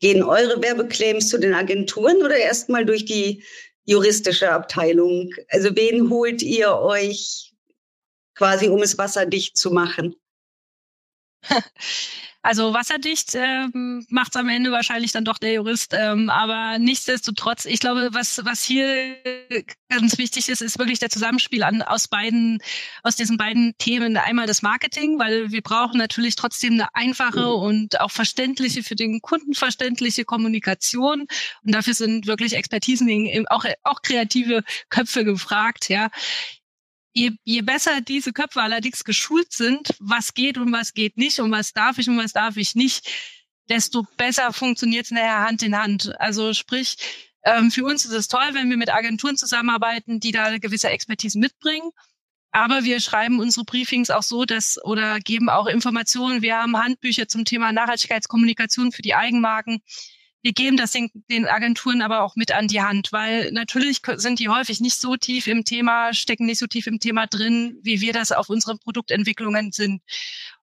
B: gehen eure Werbeclaims zu den Agenturen oder erstmal durch die juristische Abteilung? Also wen holt ihr euch quasi, um es wasserdicht zu machen?
D: Also wasserdicht ähm, macht es am Ende wahrscheinlich dann doch der Jurist. Ähm, aber nichtsdestotrotz, ich glaube, was, was hier ganz wichtig ist, ist wirklich der Zusammenspiel an, aus beiden, aus diesen beiden Themen. Einmal das Marketing, weil wir brauchen natürlich trotzdem eine einfache mhm. und auch verständliche, für den Kunden verständliche Kommunikation. Und dafür sind wirklich Expertisen, auch, auch kreative Köpfe gefragt, ja je, je besser diese Köpfe allerdings geschult sind, was geht und was geht nicht und was darf ich und was darf ich nicht, desto besser funktioniert es nachher Hand in Hand. Also sprich, ähm, für uns ist es toll, wenn wir mit Agenturen zusammenarbeiten, die da eine gewisse Expertise mitbringen. Aber wir schreiben unsere Briefings auch so, dass oder geben auch Informationen. Wir haben Handbücher zum Thema Nachhaltigkeitskommunikation für die Eigenmarken. Wir geben das den, den Agenturen aber auch mit an die Hand, weil natürlich sind die häufig nicht so tief im Thema, stecken nicht so tief im Thema drin, wie wir das auf unseren Produktentwicklungen sind.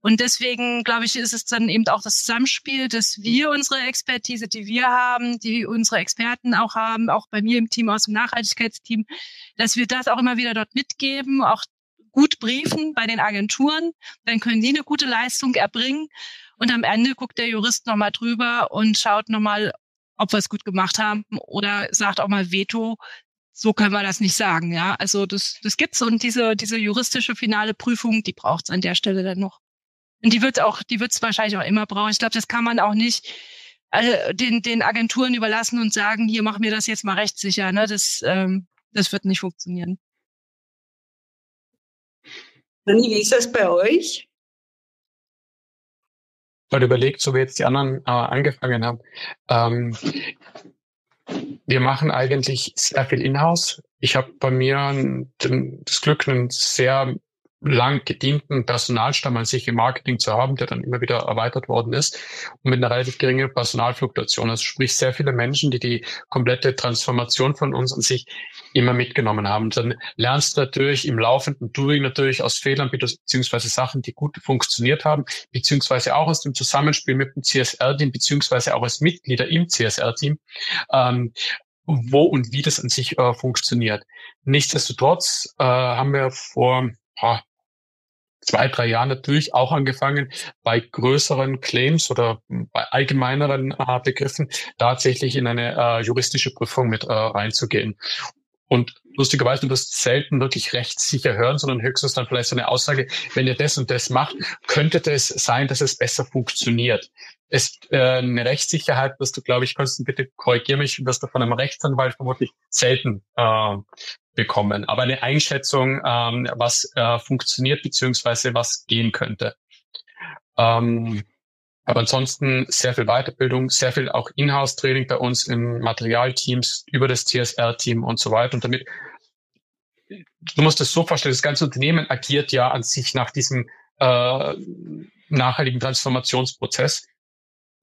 D: Und deswegen, glaube ich, ist es dann eben auch das Zusammenspiel, dass wir unsere Expertise, die wir haben, die unsere Experten auch haben, auch bei mir im Team aus dem Nachhaltigkeitsteam, dass wir das auch immer wieder dort mitgeben, auch gut briefen bei den Agenturen, dann können die eine gute Leistung erbringen. Und am Ende guckt der Jurist nochmal drüber und schaut nochmal, ob wir es gut gemacht haben oder sagt auch mal Veto. So können wir das nicht sagen, ja. Also das, das gibt's und diese, diese juristische finale Prüfung, die braucht's an der Stelle dann noch. Und die wird auch, die wird's wahrscheinlich auch immer brauchen. Ich glaube, das kann man auch nicht äh, den, den Agenturen überlassen und sagen, hier machen wir das jetzt mal rechtssicher. Ne? Das, ähm, das wird nicht funktionieren.
B: Anni, wie ist das bei euch?
E: Weil überlegt, so wie jetzt die anderen äh, angefangen haben. Ähm, wir machen eigentlich sehr viel Inhouse. Ich habe bei mir das Glück, einen sehr lang gedienten Personalstamm an sich im Marketing zu haben, der dann immer wieder erweitert worden ist und mit einer relativ geringen Personalfluktuation. Also sprich sehr viele Menschen, die die komplette Transformation von uns an sich immer mitgenommen haben. Dann lernst du natürlich im laufenden Doing natürlich aus Fehlern beziehungsweise Sachen, die gut funktioniert haben, beziehungsweise auch aus dem Zusammenspiel mit dem CSR-Team, beziehungsweise auch als Mitglieder im CSR-Team, ähm, wo und wie das an sich äh, funktioniert. Nichtsdestotrotz äh, haben wir vor oh, zwei, drei Jahren natürlich auch angefangen, bei größeren Claims oder bei allgemeineren äh, Begriffen tatsächlich in eine äh, juristische Prüfung mit äh, reinzugehen. Und lustigerweise, du wirst selten wirklich rechtssicher hören, sondern höchstens dann vielleicht so eine Aussage, wenn ihr das und das macht, könnte es sein, dass es besser funktioniert. Ist äh, eine Rechtssicherheit, wirst du, glaube ich, Konstantin, bitte korrigier mich, wirst du von einem Rechtsanwalt vermutlich selten äh, bekommen. Aber eine Einschätzung, ähm, was äh, funktioniert beziehungsweise was gehen könnte. Ähm, aber ansonsten sehr viel Weiterbildung, sehr viel auch Inhouse-Training bei uns in Materialteams über das TSR-Team und so weiter. Und damit, du musst es so vorstellen, das ganze Unternehmen agiert ja an sich nach diesem äh, nachhaltigen Transformationsprozess.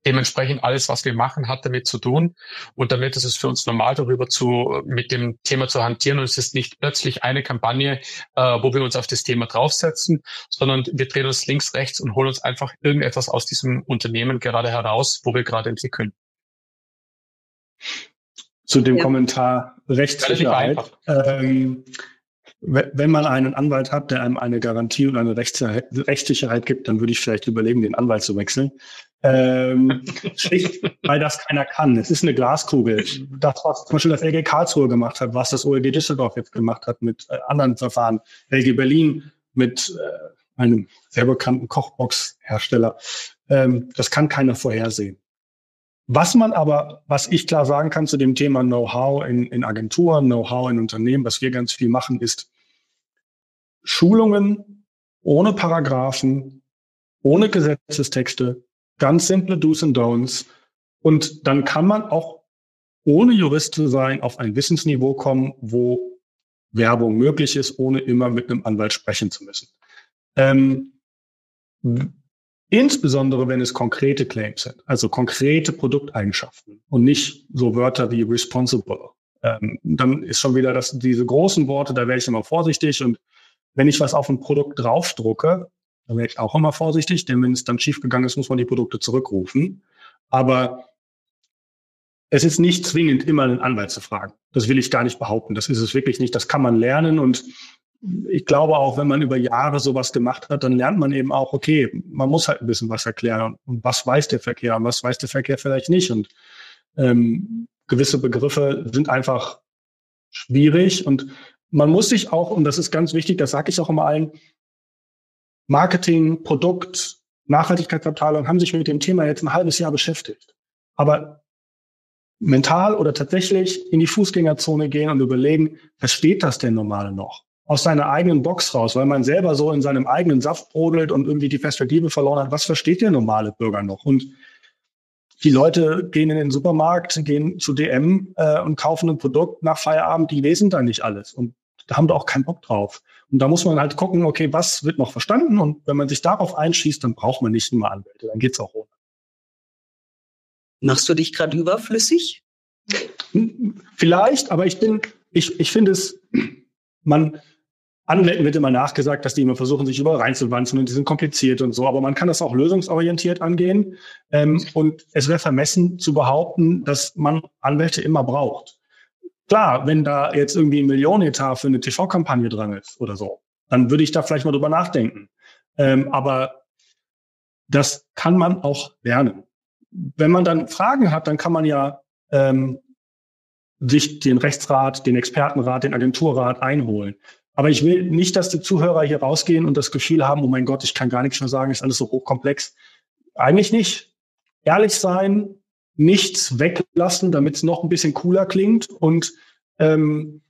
E: Dementsprechend alles, was wir machen, hat damit zu tun. Und damit ist es für uns normal, darüber zu, mit dem Thema zu hantieren. Und es ist nicht plötzlich eine Kampagne, äh, wo wir uns auf das Thema draufsetzen, sondern wir drehen uns links, rechts und holen uns einfach irgendetwas aus diesem Unternehmen gerade heraus, wo wir gerade entwickeln.
C: Zu dem ja. Kommentar Rechtssicherheit. Ähm, wenn man einen Anwalt hat, der einem eine Garantie und eine Rechtssicherheit gibt, dann würde ich vielleicht überlegen, den Anwalt zu wechseln. Ähm, schlicht, weil das keiner kann. Es ist eine Glaskugel. Das, was zum Beispiel das LG Karlsruhe gemacht hat, was das OLG Düsseldorf jetzt gemacht hat mit äh, anderen Verfahren, LG Berlin mit äh, einem sehr bekannten Kochbox-Hersteller, ähm, das kann keiner vorhersehen. Was man aber, was ich klar sagen kann zu dem Thema Know-how in, in Agenturen, Know-how in Unternehmen, was wir ganz viel machen, ist Schulungen ohne Paragraphen, ohne Gesetzestexte, ganz simple Do's und Don'ts. Und dann kann man auch ohne Jurist zu sein auf ein Wissensniveau kommen, wo Werbung möglich ist, ohne immer mit einem Anwalt sprechen zu müssen. Ähm, insbesondere wenn es konkrete Claims sind, also konkrete Produkteigenschaften und nicht so Wörter wie responsible. Ähm, dann ist schon wieder das, diese großen Worte, da wäre ich immer vorsichtig. Und wenn ich was auf ein Produkt draufdrucke, da wäre ich auch immer vorsichtig, denn wenn es dann schiefgegangen ist, muss man die Produkte zurückrufen. Aber es ist nicht zwingend, immer einen Anwalt zu fragen. Das will ich gar nicht behaupten. Das ist es wirklich nicht. Das kann man lernen. Und ich glaube auch, wenn man über Jahre sowas gemacht hat, dann lernt man eben auch, okay, man muss halt ein bisschen was erklären. Und was weiß der Verkehr und was weiß der Verkehr vielleicht nicht. Und ähm, gewisse Begriffe sind einfach schwierig. Und man muss sich auch, und das ist ganz wichtig, das sage ich auch immer allen, Marketing, Produkt, Nachhaltigkeitsabteilung haben sich mit dem Thema jetzt ein halbes Jahr beschäftigt. Aber mental oder tatsächlich in die Fußgängerzone gehen und überlegen, versteht das denn Normale noch? Aus seiner eigenen Box raus, weil man selber so in seinem eigenen Saft brodelt und irgendwie die Perspektive verloren hat. Was versteht der normale Bürger noch? Und die Leute gehen in den Supermarkt, gehen zu DM äh, und kaufen ein Produkt nach Feierabend, die lesen da nicht alles. Und Da haben wir auch keinen Bock drauf. Und da muss man halt gucken, okay, was wird noch verstanden? Und wenn man sich darauf einschießt, dann braucht man nicht immer Anwälte. Dann geht's auch ohne.
B: Machst du dich gerade überflüssig?
C: Vielleicht, aber ich bin, ich, ich finde es, man, Anwälten wird immer nachgesagt, dass die immer versuchen, sich überall reinzuwanzen und die sind kompliziert und so. Aber man kann das auch lösungsorientiert angehen. Ähm, und es wäre vermessen zu behaupten, dass man Anwälte immer braucht. Klar, wenn da jetzt irgendwie ein Millionenetat für eine TV-Kampagne dran ist oder so, dann würde ich da vielleicht mal drüber nachdenken. Ähm, aber das kann man auch lernen. Wenn man dann Fragen hat, dann kann man ja ähm, sich den Rechtsrat, den Expertenrat, den Agenturrat einholen. Aber ich will nicht, dass die Zuhörer hier rausgehen und das Gefühl haben, oh mein Gott, ich kann gar nichts mehr sagen, ist alles so hochkomplex. Eigentlich nicht. Ehrlich sein, nichts weglassen, damit es noch ein bisschen cooler klingt und ähm,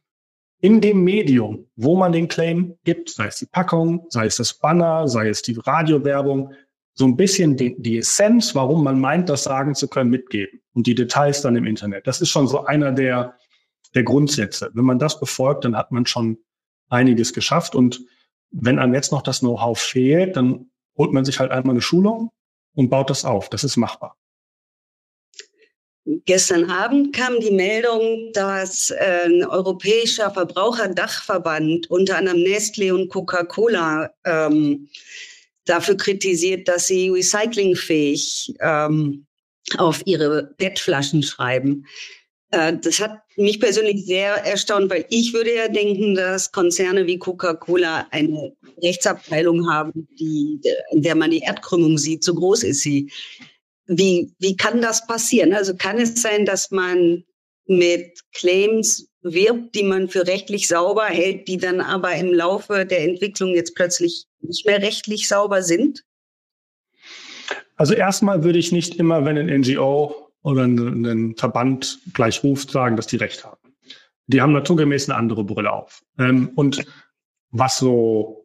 C: in dem Medium, wo man den Claim gibt, sei es die Packung, sei es das Banner, sei es die Radiowerbung, so ein bisschen die, die Essenz, warum man meint, das sagen zu können, mitgeben und die Details dann im Internet. Das ist schon so einer der, der Grundsätze. Wenn man das befolgt, dann hat man schon einiges geschafft. Und wenn einem jetzt noch das Know-how fehlt, dann holt man sich halt einmal eine Schulung und baut das auf. Das ist machbar.
B: Gestern Abend kam die Meldung, dass äh, ein europäischer Verbraucherdachverband, unter anderem Nestle und Coca-Cola, ähm, dafür kritisiert, dass sie recyclingfähig ähm, auf ihre PET-Flaschen schreiben. Äh, das hat mich persönlich sehr erstaunt, weil ich würde ja denken, dass Konzerne wie Coca-Cola eine Rechtsabteilung haben, die, in der man die Erdkrümmung sieht, so groß ist sie. Wie, wie kann das passieren? Also kann es sein, dass man mit Claims wirbt, die man für rechtlich sauber hält, die dann aber im Laufe der Entwicklung jetzt plötzlich nicht mehr rechtlich sauber sind?
C: Also erstmal würde ich nicht immer, wenn ein NGO oder ein Verband gleich ruft, sagen, dass die recht haben. Die haben naturgemäß eine andere Brille auf. Ähm, und was so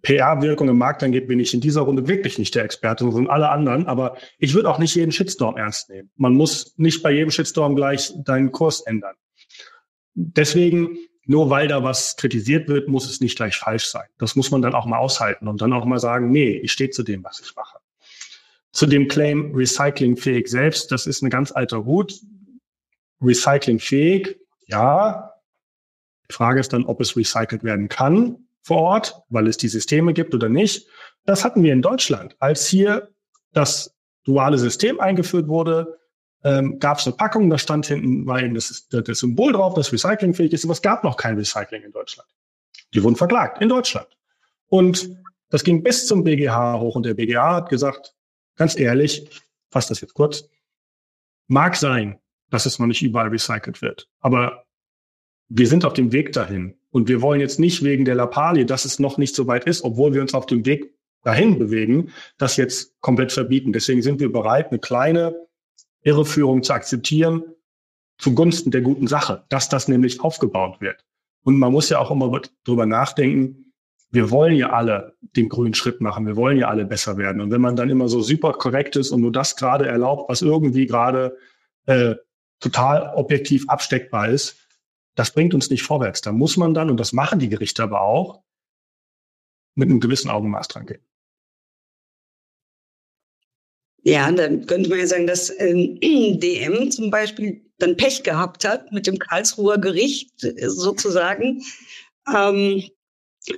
C: PR-Wirkung im Markt angeht, bin ich in dieser Runde wirklich nicht der Experte, sondern alle anderen. Aber ich würde auch nicht jeden Shitstorm ernst nehmen. Man muss nicht bei jedem Shitstorm gleich deinen Kurs ändern. Deswegen, nur weil da was kritisiert wird, muss es nicht gleich falsch sein. Das muss man dann auch mal aushalten und dann auch mal sagen, nee, ich stehe zu dem, was ich mache. Zu dem Claim recyclingfähig selbst, das ist ein ganz alter Hut. Recyclingfähig, ja. Die Frage ist dann, ob es recycelt werden kann vor Ort, weil es die Systeme gibt oder nicht. Das hatten wir in Deutschland. Als hier das duale System eingeführt wurde, ähm, gab es eine Packung, da stand hinten, war eben das, das Symbol drauf, das recyclingfähig ist, aber es gab noch kein Recycling in Deutschland. Die wurden verklagt in Deutschland. Und das ging bis zum BGH hoch und der BGH hat gesagt, ganz ehrlich, fasse das jetzt kurz, mag sein, dass es noch nicht überall recycelt wird. Aber wir sind auf dem Weg dahin. Und wir wollen jetzt nicht wegen der Lappalie, dass es noch nicht so weit ist, obwohl wir uns auf dem Weg dahin bewegen, das jetzt komplett verbieten. Deswegen sind wir bereit, eine kleine Irreführung zu akzeptieren zugunsten der guten Sache, dass das nämlich aufgebaut wird. Und man muss ja auch immer drüber nachdenken, wir wollen ja alle den grünen Schritt machen, wir wollen ja alle besser werden. Und wenn man dann immer so super korrekt ist und nur das gerade erlaubt, was irgendwie gerade äh, total objektiv absteckbar ist, das bringt uns nicht vorwärts. Da muss man dann, und das machen die Gerichte aber auch, mit einem gewissen Augenmaß dran gehen.
B: Ja, dann könnte man ja sagen, dass ähm, DM zum Beispiel dann Pech gehabt hat mit dem Karlsruher Gericht äh, sozusagen. Ähm,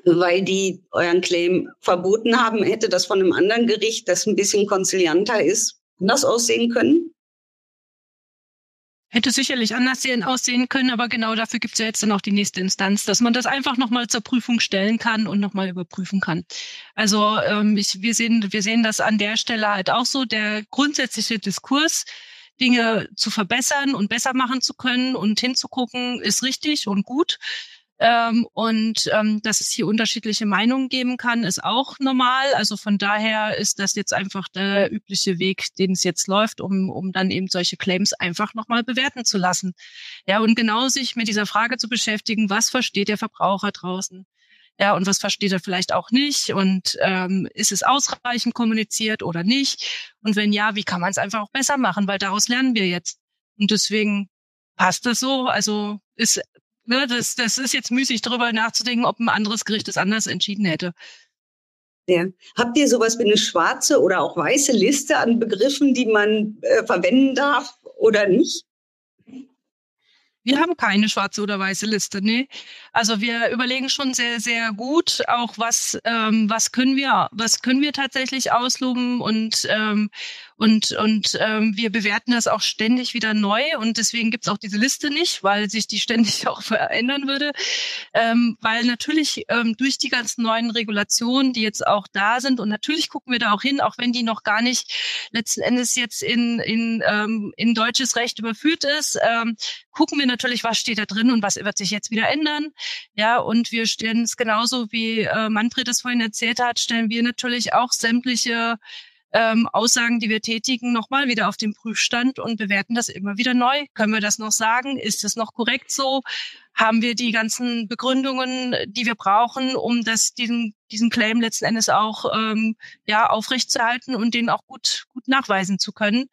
B: weil die euren Claim verboten haben, hätte das von einem anderen Gericht, das ein bisschen konzilianter ist, anders aussehen können?
D: Hätte sicherlich anders aussehen können, aber genau dafür gibt es ja jetzt dann auch die nächste Instanz, dass man das einfach nochmal zur Prüfung stellen kann und nochmal überprüfen kann. Also ähm, ich, wir, sehen, wir sehen das an der Stelle halt auch so, der grundsätzliche Diskurs, Dinge zu verbessern und besser machen zu können und hinzugucken, ist richtig und gut. Ähm, und ähm, dass es hier unterschiedliche Meinungen geben kann, ist auch normal. Also von daher ist das jetzt einfach der übliche Weg, den es jetzt läuft, um, um dann eben solche Claims einfach nochmal bewerten zu lassen. Ja, und genau sich mit dieser Frage zu beschäftigen, was versteht der Verbraucher draußen? Ja, und was versteht er vielleicht auch nicht? Und ähm, ist es ausreichend kommuniziert oder nicht? Und wenn ja, wie kann man es einfach auch besser machen? Weil daraus lernen wir jetzt. Und deswegen passt das so. Also ist ne, das, das ist jetzt müßig, darüber nachzudenken, ob ein anderes Gericht es anders entschieden hätte.
B: Ja. Habt ihr sowas wie eine schwarze oder auch weiße Liste an Begriffen, die man äh, verwenden darf oder nicht?
D: Wir haben keine schwarze oder weiße Liste, nee. Also wir überlegen schon sehr, sehr gut, auch was, ähm, was können wir, was können wir tatsächlich ausloben und ähm, und, und ähm, wir bewerten das auch ständig wieder neu und deswegen gibt's auch diese Liste nicht, weil sich die ständig auch verändern würde. Ähm, weil natürlich ähm, durch die ganzen neuen Regulationen, die jetzt auch da sind, und natürlich gucken wir da auch hin, auch wenn die noch gar nicht letzten Endes jetzt in, in, ähm, in deutsches Recht überführt ist, ähm, gucken wir natürlich, was steht da drin und was wird sich jetzt wieder ändern. Ja, und wir stellen es genauso wie äh, Manfred es vorhin erzählt hat, stellen wir natürlich auch sämtliche ähm, Aussagen, die wir tätigen, nochmal wieder auf den Prüfstand und bewerten das immer wieder neu. Können wir das noch sagen? Ist es noch korrekt so? Haben wir die ganzen Begründungen, die wir brauchen, um das, diesen, diesen Claim letzten Endes auch ähm, ja, aufrechtzuerhalten und den auch gut, gut nachweisen zu können?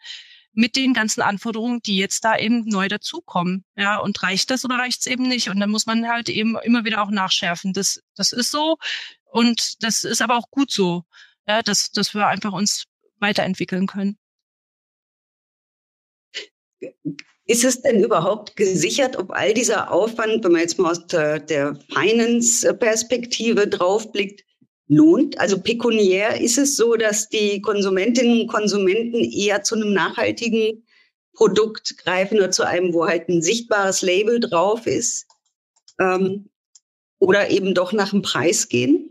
D: mit den ganzen Anforderungen, die jetzt da eben neu dazukommen. Ja, und reicht das oder reicht es eben nicht? Und dann muss man halt eben immer wieder auch nachschärfen. Das, das ist so und das ist aber auch gut so. Ja, dass, dass wir einfach uns weiterentwickeln können.
B: Ist es denn überhaupt gesichert, ob all dieser Aufwand, wenn man jetzt mal aus der, Finance-Perspektive draufblickt, lohnt? Also pekuniär ist es so, dass die Konsumentinnen und Konsumenten eher zu einem nachhaltigen Produkt greifen oder zu einem, wo halt ein sichtbares Label drauf ist? Ähm, oder eben doch nach dem Preis gehen?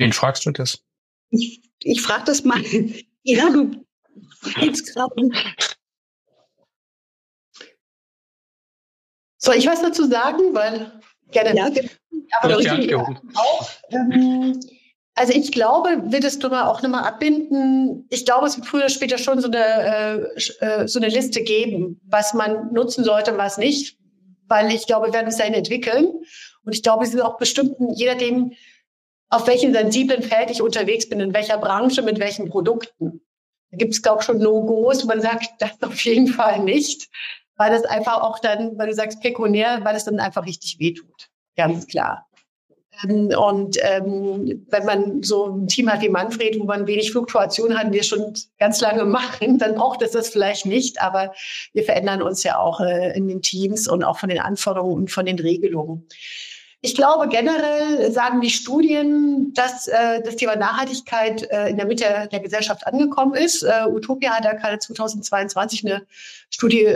E: Wen fragst du das?
B: Ich, ich frage das mal. Ja, du fragst gerade.
F: Soll ich was dazu sagen? Weil gerne. Ja, aber auch. Ähm, also ich glaube, würdest du mal auch nochmal abbinden. Ich glaube, es wird früher oder später schon so eine, äh, äh, so eine Liste geben, was man nutzen sollte und was nicht. Weil ich glaube, wir werden uns dahin entwickeln. Und ich glaube, es ist auch bestimmt, je nachdem, auf welchem sensiblen Feld ich unterwegs bin, in welcher Branche, mit welchen Produkten. Da gibt es, glaube ich, schon No-Gos, wo man sagt, das auf jeden Fall nicht, weil das einfach auch dann, weil du sagst pekuniär, weil es dann einfach richtig wehtut. Ganz klar. Ähm, und ähm, wenn man so ein Team hat wie Manfred, wo man wenig Fluktuation hat, wir schon ganz lange machen, dann braucht es das vielleicht nicht. Aber wir verändern uns ja auch äh, in den Teams und auch von den Anforderungen und von den Regelungen. Ich glaube, generell sagen die Studien, dass äh, das Thema Nachhaltigkeit äh, in der Mitte der Gesellschaft angekommen ist. Äh, Utopia hat ja gerade 2022 eine Studie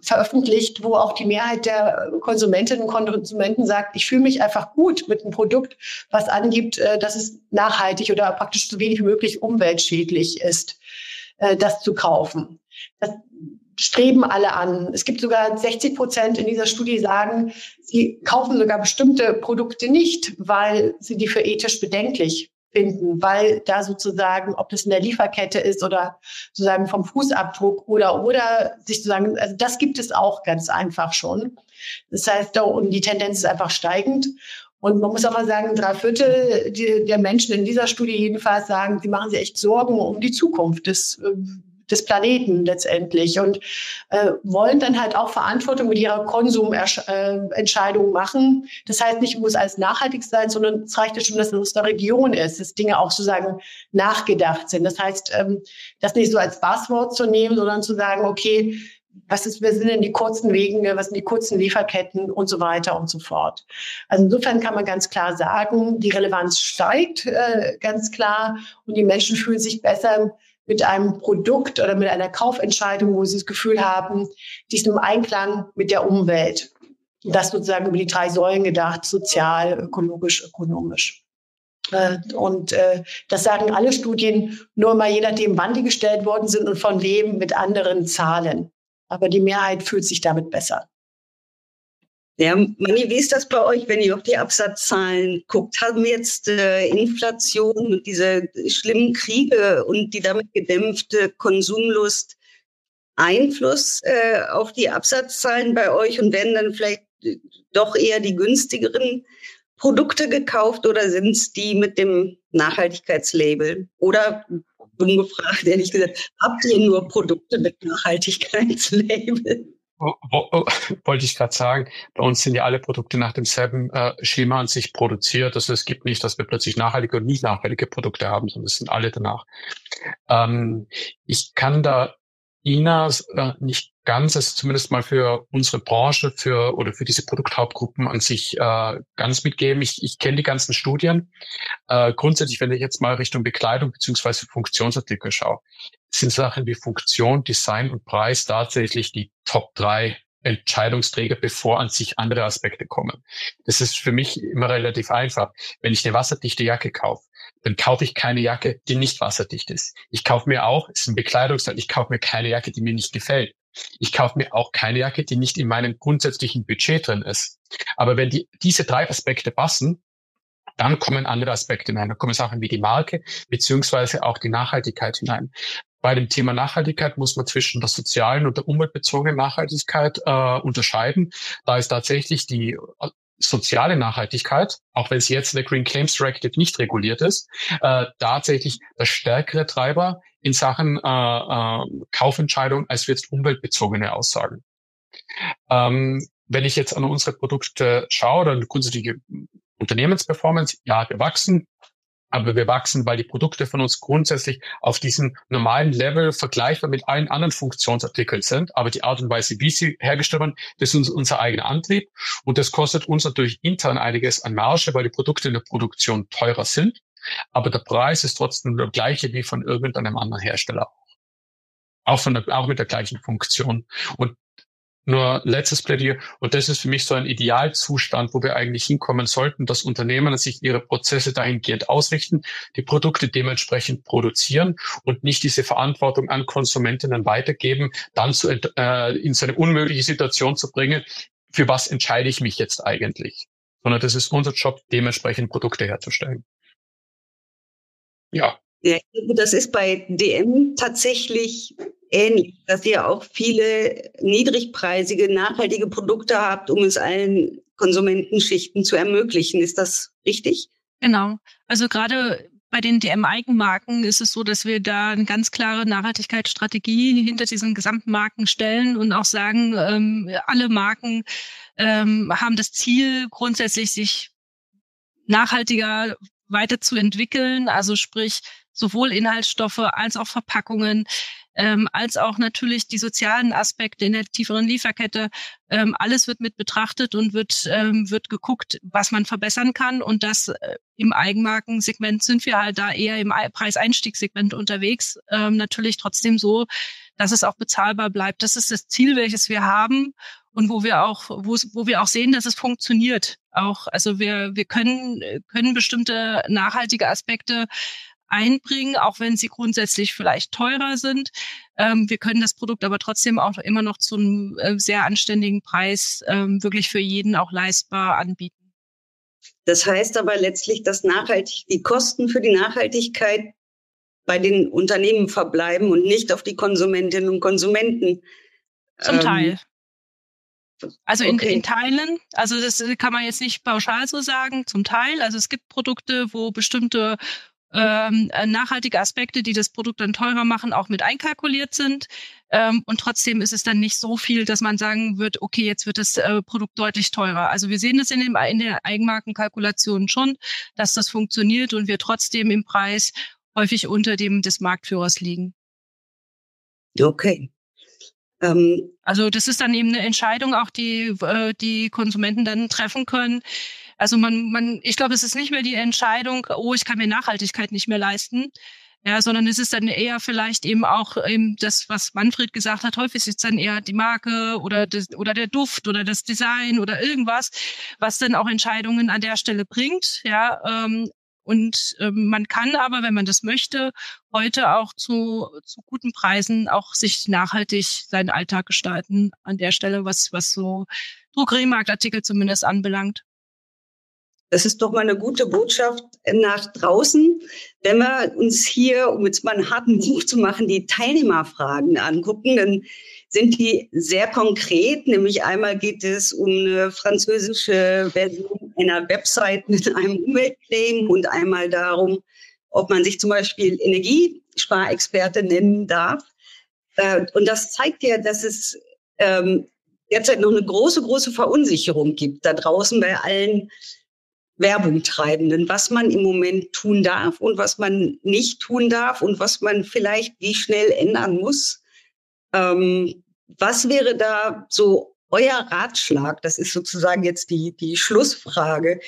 F: veröffentlicht, wo auch die Mehrheit der Konsumentinnen und Konsumenten sagt, ich fühle mich einfach gut mit einem Produkt, was angibt, äh, dass es nachhaltig oder praktisch so wenig wie möglich umweltschädlich ist, äh, das zu kaufen. Das streben alle an. Es gibt sogar 60 Prozent in dieser Studie sagen, sie kaufen sogar bestimmte Produkte nicht, weil sie die für ethisch bedenklich finden, weil da sozusagen, ob das in der Lieferkette ist oder sozusagen vom Fußabdruck oder oder sich sozusagen, also das gibt es auch ganz einfach schon. Das heißt, und die Tendenz ist einfach steigend. Und man muss auch mal sagen, drei Viertel der Menschen in dieser Studie jedenfalls sagen, sie machen sich echt Sorgen um die Zukunft des äh, des Planeten letztendlich und äh, wollen dann halt auch Verantwortung mit ihrer Konsumentscheidung machen. Das heißt nicht, muss alles nachhaltig sein, sondern es reicht ja schon, dass es aus der Region ist, dass Dinge auch sozusagen nachgedacht sind. Das heißt, ähm, das nicht so als Buzzword zu nehmen, sondern zu sagen, okay, was ist, was sind denn die kurzen Wege, was sind die kurzen Lieferketten und so weiter und so fort. Also insofern kann man ganz klar sagen, die Relevanz steigt äh, ganz klar und die Menschen fühlen sich besser mit einem Produkt oder mit einer Kaufentscheidung, wo sie das Gefühl haben, die ist im Einklang mit der Umwelt. Das sozusagen über die drei Säulen gedacht, sozial, ökologisch, ökonomisch. Äh, und äh, das sagen alle Studien, nur mal je nachdem, wann die gestellt worden sind und von wem mit anderen Zahlen. Aber die Mehrheit fühlt sich damit besser.
B: Ja, Manni, wie ist das bei euch, wenn ihr auf die Absatzzahlen guckt? Haben jetzt äh, Inflation und diese schlimmen Kriege und die damit gedämpfte Konsumlust Einfluss äh, auf die Absatzzahlen bei euch und werden dann vielleicht äh, doch eher die günstigeren Produkte gekauft oder sind es die mit dem Nachhaltigkeitslabel? Oder ungefragt, ehrlich gesagt, habt ihr nur Produkte mit Nachhaltigkeitslabel?
E: wollte ich gerade sagen, bei uns sind ja alle Produkte nach demselben äh, Schema an sich produziert. Also es gibt nicht, dass wir plötzlich nachhaltige und nicht nachhaltige Produkte haben, sondern es sind alle danach. Ähm, ich kann da Ina äh, nicht ganz, also zumindest mal für unsere Branche, für oder für diese Produkthauptgruppen an sich äh, ganz mitgeben. Ich, ich kenne die ganzen Studien. Äh, grundsätzlich, wenn ich jetzt mal Richtung Bekleidung beziehungsweise Funktionsartikel schaue, sind Sachen wie Funktion, Design und Preis tatsächlich die Top drei Entscheidungsträger, bevor an sich andere Aspekte kommen. Das ist für mich immer relativ einfach. Wenn ich eine wasserdichte Jacke kaufe, dann kaufe ich keine Jacke, die nicht wasserdicht ist. Ich kaufe mir auch, es ist ein Bekleidungsteil, ich kaufe mir keine Jacke, die mir nicht gefällt. Ich kaufe mir auch keine Jacke, die nicht in meinem grundsätzlichen Budget drin ist. Aber wenn die, diese drei Aspekte passen, dann kommen andere Aspekte hinein. Da kommen Sachen wie die Marke beziehungsweise auch die Nachhaltigkeit hinein. Bei dem Thema Nachhaltigkeit muss man zwischen der sozialen und der umweltbezogenen Nachhaltigkeit äh, unterscheiden. Da ist tatsächlich die äh, soziale Nachhaltigkeit, auch wenn sie jetzt in der Green Claims Directive nicht reguliert ist, äh, tatsächlich der stärkere Treiber in Sachen äh, äh, Kaufentscheidung als jetzt umweltbezogene Aussagen. Ähm, wenn ich jetzt an unsere Produkte schaue, dann grundsätzliche Unternehmensperformance, ja, wir wachsen, aber wir wachsen, weil die Produkte von uns grundsätzlich auf diesem normalen Level vergleichbar mit allen anderen Funktionsartikeln sind. Aber die Art und Weise, wie sie hergestellt werden, das ist unser eigener Antrieb. Und das kostet uns natürlich intern einiges an Marge, weil die Produkte in der Produktion teurer sind. Aber der Preis ist trotzdem der gleiche wie von irgendeinem anderen Hersteller auch. Von der, auch mit der gleichen Funktion. Und nur letztes Plädier. Und das ist für mich so ein Idealzustand, wo wir eigentlich hinkommen sollten, dass Unternehmen sich ihre Prozesse dahingehend ausrichten, die Produkte dementsprechend produzieren und nicht diese Verantwortung an Konsumentinnen weitergeben, dann zu, äh, in so eine unmögliche Situation zu bringen, für was entscheide ich mich jetzt eigentlich? Sondern das ist unser Job, dementsprechend Produkte herzustellen.
B: Ja. Ja, das ist bei DM tatsächlich ähnlich, dass ihr auch viele niedrigpreisige, nachhaltige Produkte habt, um es allen Konsumentenschichten zu ermöglichen. Ist das richtig?
D: Genau. Also gerade bei den DM-Eigenmarken ist es so, dass wir da eine ganz klare Nachhaltigkeitsstrategie hinter diesen gesamten Marken stellen und auch sagen, ähm, alle Marken ähm, haben das Ziel, grundsätzlich sich nachhaltiger weiterzuentwickeln. Also sprich, sowohl Inhaltsstoffe als auch Verpackungen, ähm, als auch natürlich die sozialen Aspekte in der tieferen Lieferkette. Ähm, alles wird mit betrachtet und wird, ähm, wird geguckt, was man verbessern kann. Und das äh, im Eigenmarkensegment sind wir halt da eher im Preiseinstiegssegment unterwegs. Ähm, natürlich trotzdem so, dass es auch bezahlbar bleibt. Das ist das Ziel, welches wir haben und wo wir auch, wo, wo wir auch sehen, dass es funktioniert. Auch, also wir, wir können, können bestimmte nachhaltige Aspekte einbringen, auch wenn sie grundsätzlich vielleicht teurer sind. Ähm, wir können das Produkt aber trotzdem auch immer noch zu einem äh, sehr anständigen Preis ähm, wirklich für jeden auch leistbar anbieten.
B: Das heißt aber letztlich, dass nachhaltig die Kosten für die Nachhaltigkeit bei den Unternehmen verbleiben und nicht auf die Konsumentinnen und Konsumenten.
D: Zum ähm, Teil. Also in, okay. in Teilen, also das kann man jetzt nicht pauschal so sagen, zum Teil. Also es gibt Produkte, wo bestimmte ähm, äh, nachhaltige Aspekte, die das Produkt dann teurer machen, auch mit einkalkuliert sind. Ähm, und trotzdem ist es dann nicht so viel, dass man sagen wird, okay, jetzt wird das äh, Produkt deutlich teurer. Also wir sehen es in, dem, in der Eigenmarkenkalkulation schon, dass das funktioniert und wir trotzdem im Preis häufig unter dem des Marktführers liegen.
B: Okay.
D: Ähm, also das ist dann eben eine Entscheidung, auch die äh, die Konsumenten dann treffen können. Also man, man, ich glaube, es ist nicht mehr die Entscheidung, oh, ich kann mir Nachhaltigkeit nicht mehr leisten, ja, sondern es ist dann eher vielleicht eben auch eben das, was Manfred gesagt hat, häufig ist es dann eher die Marke oder das, oder der Duft oder das Design oder irgendwas, was dann auch Entscheidungen an der Stelle bringt, ja. Ähm, und ähm, man kann aber, wenn man das möchte, heute auch zu, zu guten Preisen auch sich nachhaltig seinen Alltag gestalten an der Stelle, was, was so Drogeriemarktartikel zumindest anbelangt.
B: Das ist doch mal eine gute Botschaft nach draußen. Wenn wir uns hier, um jetzt mal einen harten Buch zu machen, die Teilnehmerfragen angucken, dann sind die sehr konkret. Nämlich einmal geht es um eine französische Version einer Website mit einem Umweltclaim und einmal darum, ob man sich zum Beispiel Energie Energiesparexperte nennen darf. Äh, und das zeigt ja, dass es ähm, derzeit noch eine große, große Verunsicherung gibt da draußen bei allen Werbung treibenden, was man im Moment tun darf und was man nicht tun darf und was man vielleicht wie schnell ändern muss. Ähm, was wäre da so euer Ratschlag? Das ist sozusagen jetzt die, die Schlussfrage.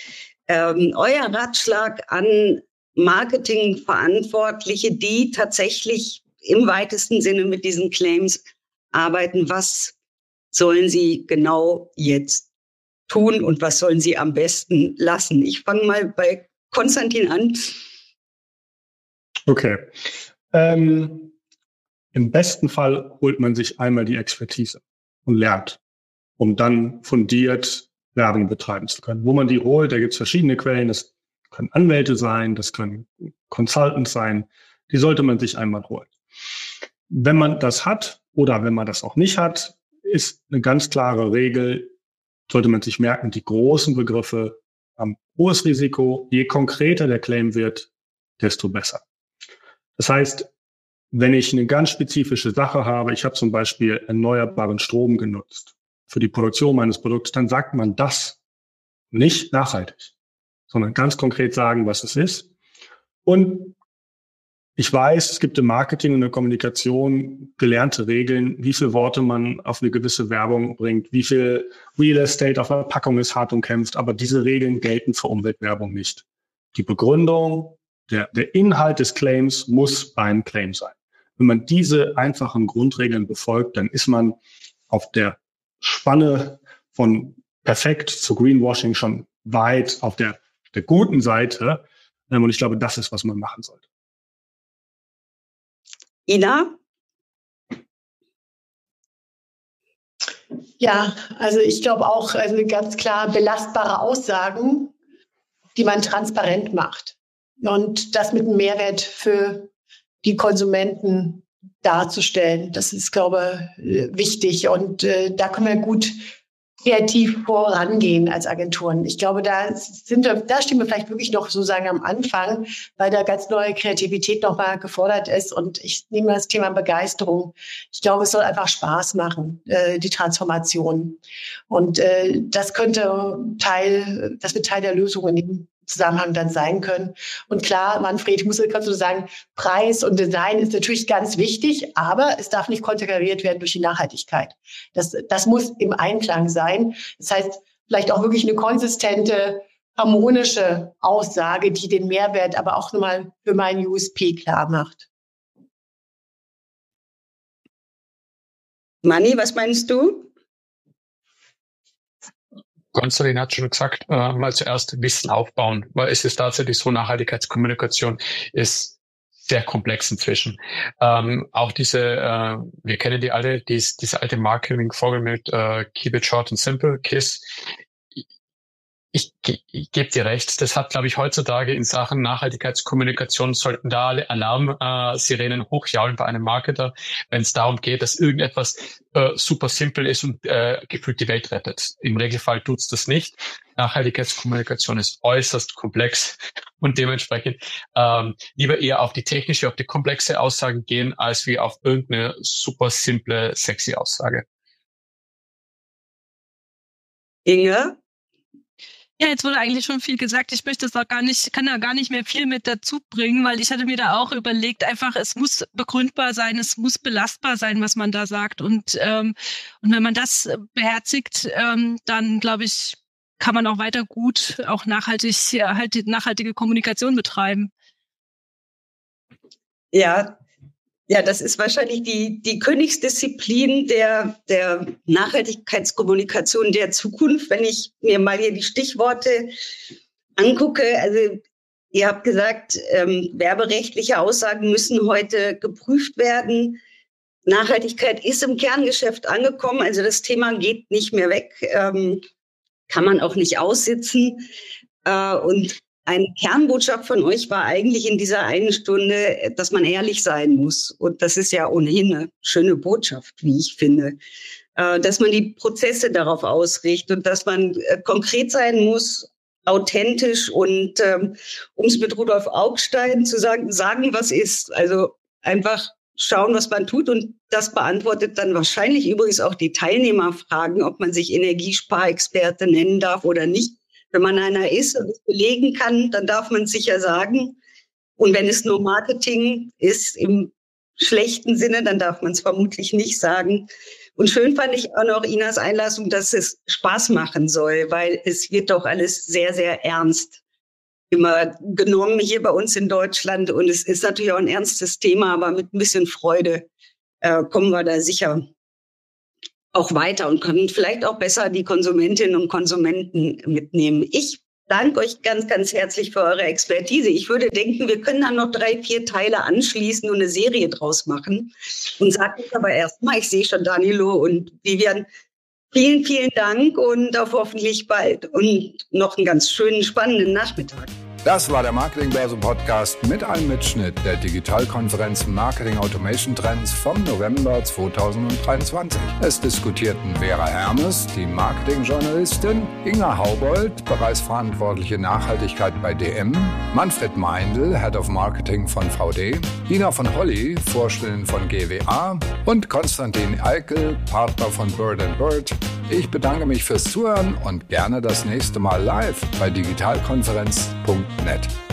B: Ähm, euer Ratschlag an Marketingverantwortliche, die tatsächlich im weitesten Sinne mit diesen Claims arbeiten. Was sollen sie genau jetzt tun und was sollen sie am besten lassen? Ich fange mal bei Konstantin an.
C: Okay. Ähm, Im besten Fall holt man sich einmal die Expertise und lernt, um dann fundiert Werbung betreiben zu können. Wo man die holt, da gibt es verschiedene Quellen. Das können Anwälte sein, das können Consultants sein. Die sollte man sich einmal holen. Wenn man das hat oder wenn man das auch nicht hat, ist eine ganz klare Regel, sollte man sich merken, die großen Begriffe haben hohes Risiko. Je konkreter der Claim wird, desto besser. Das heißt, wenn ich eine ganz spezifische Sache habe, ich habe zum Beispiel erneuerbaren Strom genutzt für die Produktion meines Produkts, dann sagt man das nicht nachhaltig, sondern ganz konkret sagen, was es ist. Und ich weiß, es gibt im Marketing und der Kommunikation gelernte Regeln, wie viele Worte man auf eine gewisse Werbung bringt, wie viel Real Estate auf einer Packung ist hart umkämpft, aber diese Regeln gelten für Umweltwerbung nicht. Die Begründung, der, der Inhalt des Claims muss beim Claim sein. Wenn man diese einfachen Grundregeln befolgt, dann ist man auf der Spanne von perfekt zu Greenwashing schon weit auf der, der guten Seite. Und ich glaube, das ist, was man machen sollte.
B: Ina?
F: Ja, also ich glaube auch, also ganz klar belastbare Aussagen, die man transparent macht. Und das mit einem Mehrwert für die Konsumenten darzustellen. Das ist, glaube ich, wichtig. Und äh, da können wir gut kreativ vorangehen als Agenturen. Ich glaube, da sind wir, da stehen wir vielleicht wirklich noch sozusagen am Anfang, weil da ganz neue Kreativität nochmal gefordert ist. Und ich nehme das Thema Begeisterung. Ich glaube, es soll einfach Spaß machen, äh, die Transformation. Und äh, das könnte Teil, das wird Teil der Lösung in dem Zusammenhang dann sein können. Und klar, Manfred, ich muss kannst du sagen, Preis und Design ist natürlich ganz wichtig, aber es darf nicht konterkariert werden durch die Nachhaltigkeit. Das, das muss im Einklang sein. Das heißt, vielleicht auch wirklich eine konsistente, harmonische Aussage, die den Mehrwert aber auch nochmal für meinen USP klar macht.
B: Manni, was meinst du?
E: Konstantin hat schon gesagt, äh, mal zuerst Wissen aufbauen, weil es ist tatsächlich so, Nachhaltigkeitskommunikation ist sehr komplex inzwischen. Ähm, auch diese, äh, wir kennen die alle, dies, diese alte Marketing-Folge mit äh, Keep it short and simple, KISS, ich, ich gebe dir recht. Das hat, glaube ich, heutzutage in Sachen Nachhaltigkeitskommunikation sollten da alle Alarm-Sirenen äh, hochjaulen bei einem Marketer, wenn es darum geht, dass irgendetwas äh, super simpel ist und äh, gefühlt die Welt rettet. Im Regelfall tut's das nicht. Nachhaltigkeitskommunikation ist äußerst komplex und dementsprechend ähm, lieber eher auf die technische, auf die komplexe Aussage gehen, als wie auf irgendeine super simple, sexy Aussage.
B: Inge?
D: Ja, jetzt wurde eigentlich schon viel gesagt. Ich möchte es auch gar nicht, kann da gar nicht mehr viel mit dazu bringen, weil ich hatte mir da auch überlegt, einfach, es muss begründbar sein, es muss belastbar sein, was man da sagt. Und, ähm, und wenn man das beherzigt, ähm, dann glaube ich, kann man auch weiter gut auch nachhaltig, halt nachhaltige Kommunikation betreiben.
B: Ja, ja, das ist wahrscheinlich die, die Königsdisziplin der, der Nachhaltigkeitskommunikation der Zukunft. Wenn ich mir mal hier die Stichworte angucke, also ihr habt gesagt, ähm, werberechtliche Aussagen müssen heute geprüft werden. Nachhaltigkeit ist im Kerngeschäft angekommen, also das Thema geht nicht mehr weg, ähm, kann man auch nicht aussitzen. Äh, und eine Kernbotschaft von euch war eigentlich in dieser einen Stunde, dass man ehrlich sein muss. Und das ist ja ohnehin eine schöne Botschaft, wie ich finde. Äh, dass man die Prozesse darauf ausrichtet und dass man äh, konkret sein muss, authentisch und ähm, um es mit Rudolf Augstein zu sagen, sagen, was ist. Also einfach schauen, was man tut. Und das beantwortet dann wahrscheinlich übrigens auch die Teilnehmerfragen, ob man sich Energiesparexperte nennen darf oder nicht. Wenn man einer ist und es belegen kann, dann darf man es sicher sagen. Und wenn es nur Marketing ist im schlechten Sinne, dann darf man es vermutlich nicht sagen. Und schön fand ich auch noch Inas Einlassung, dass es Spaß machen soll, weil es wird doch alles sehr, sehr ernst immer genommen hier bei uns in Deutschland. Und es ist natürlich auch ein ernstes Thema, aber mit ein bisschen Freude äh, kommen wir da sicher auch weiter und können vielleicht auch besser die Konsumentinnen und Konsumenten mitnehmen. Ich danke euch ganz, ganz herzlich für eure Expertise. Ich würde denken, wir können dann noch drei, vier Teile anschließen und eine Serie draus machen. Und sage jetzt aber erstmal, ich sehe schon Danilo und Vivian, vielen, vielen Dank und auf hoffentlich bald und noch einen ganz schönen, spannenden Nachmittag.
A: Das war der Marketingbörse Podcast mit einem Mitschnitt der Digitalkonferenz Marketing Automation Trends vom November 2023. Es diskutierten Vera Hermes, die Marketingjournalistin, Inga Haubold, bereichsverantwortliche Nachhaltigkeit bei DM, Manfred Meindl, Head of Marketing von VD, Ina von Holly, Vorstellerin von GWA und Konstantin Eikel, Partner von Bird Bird. Ich bedanke mich fürs Zuhören und gerne das nächste Mal live bei digitalkonferenz.net.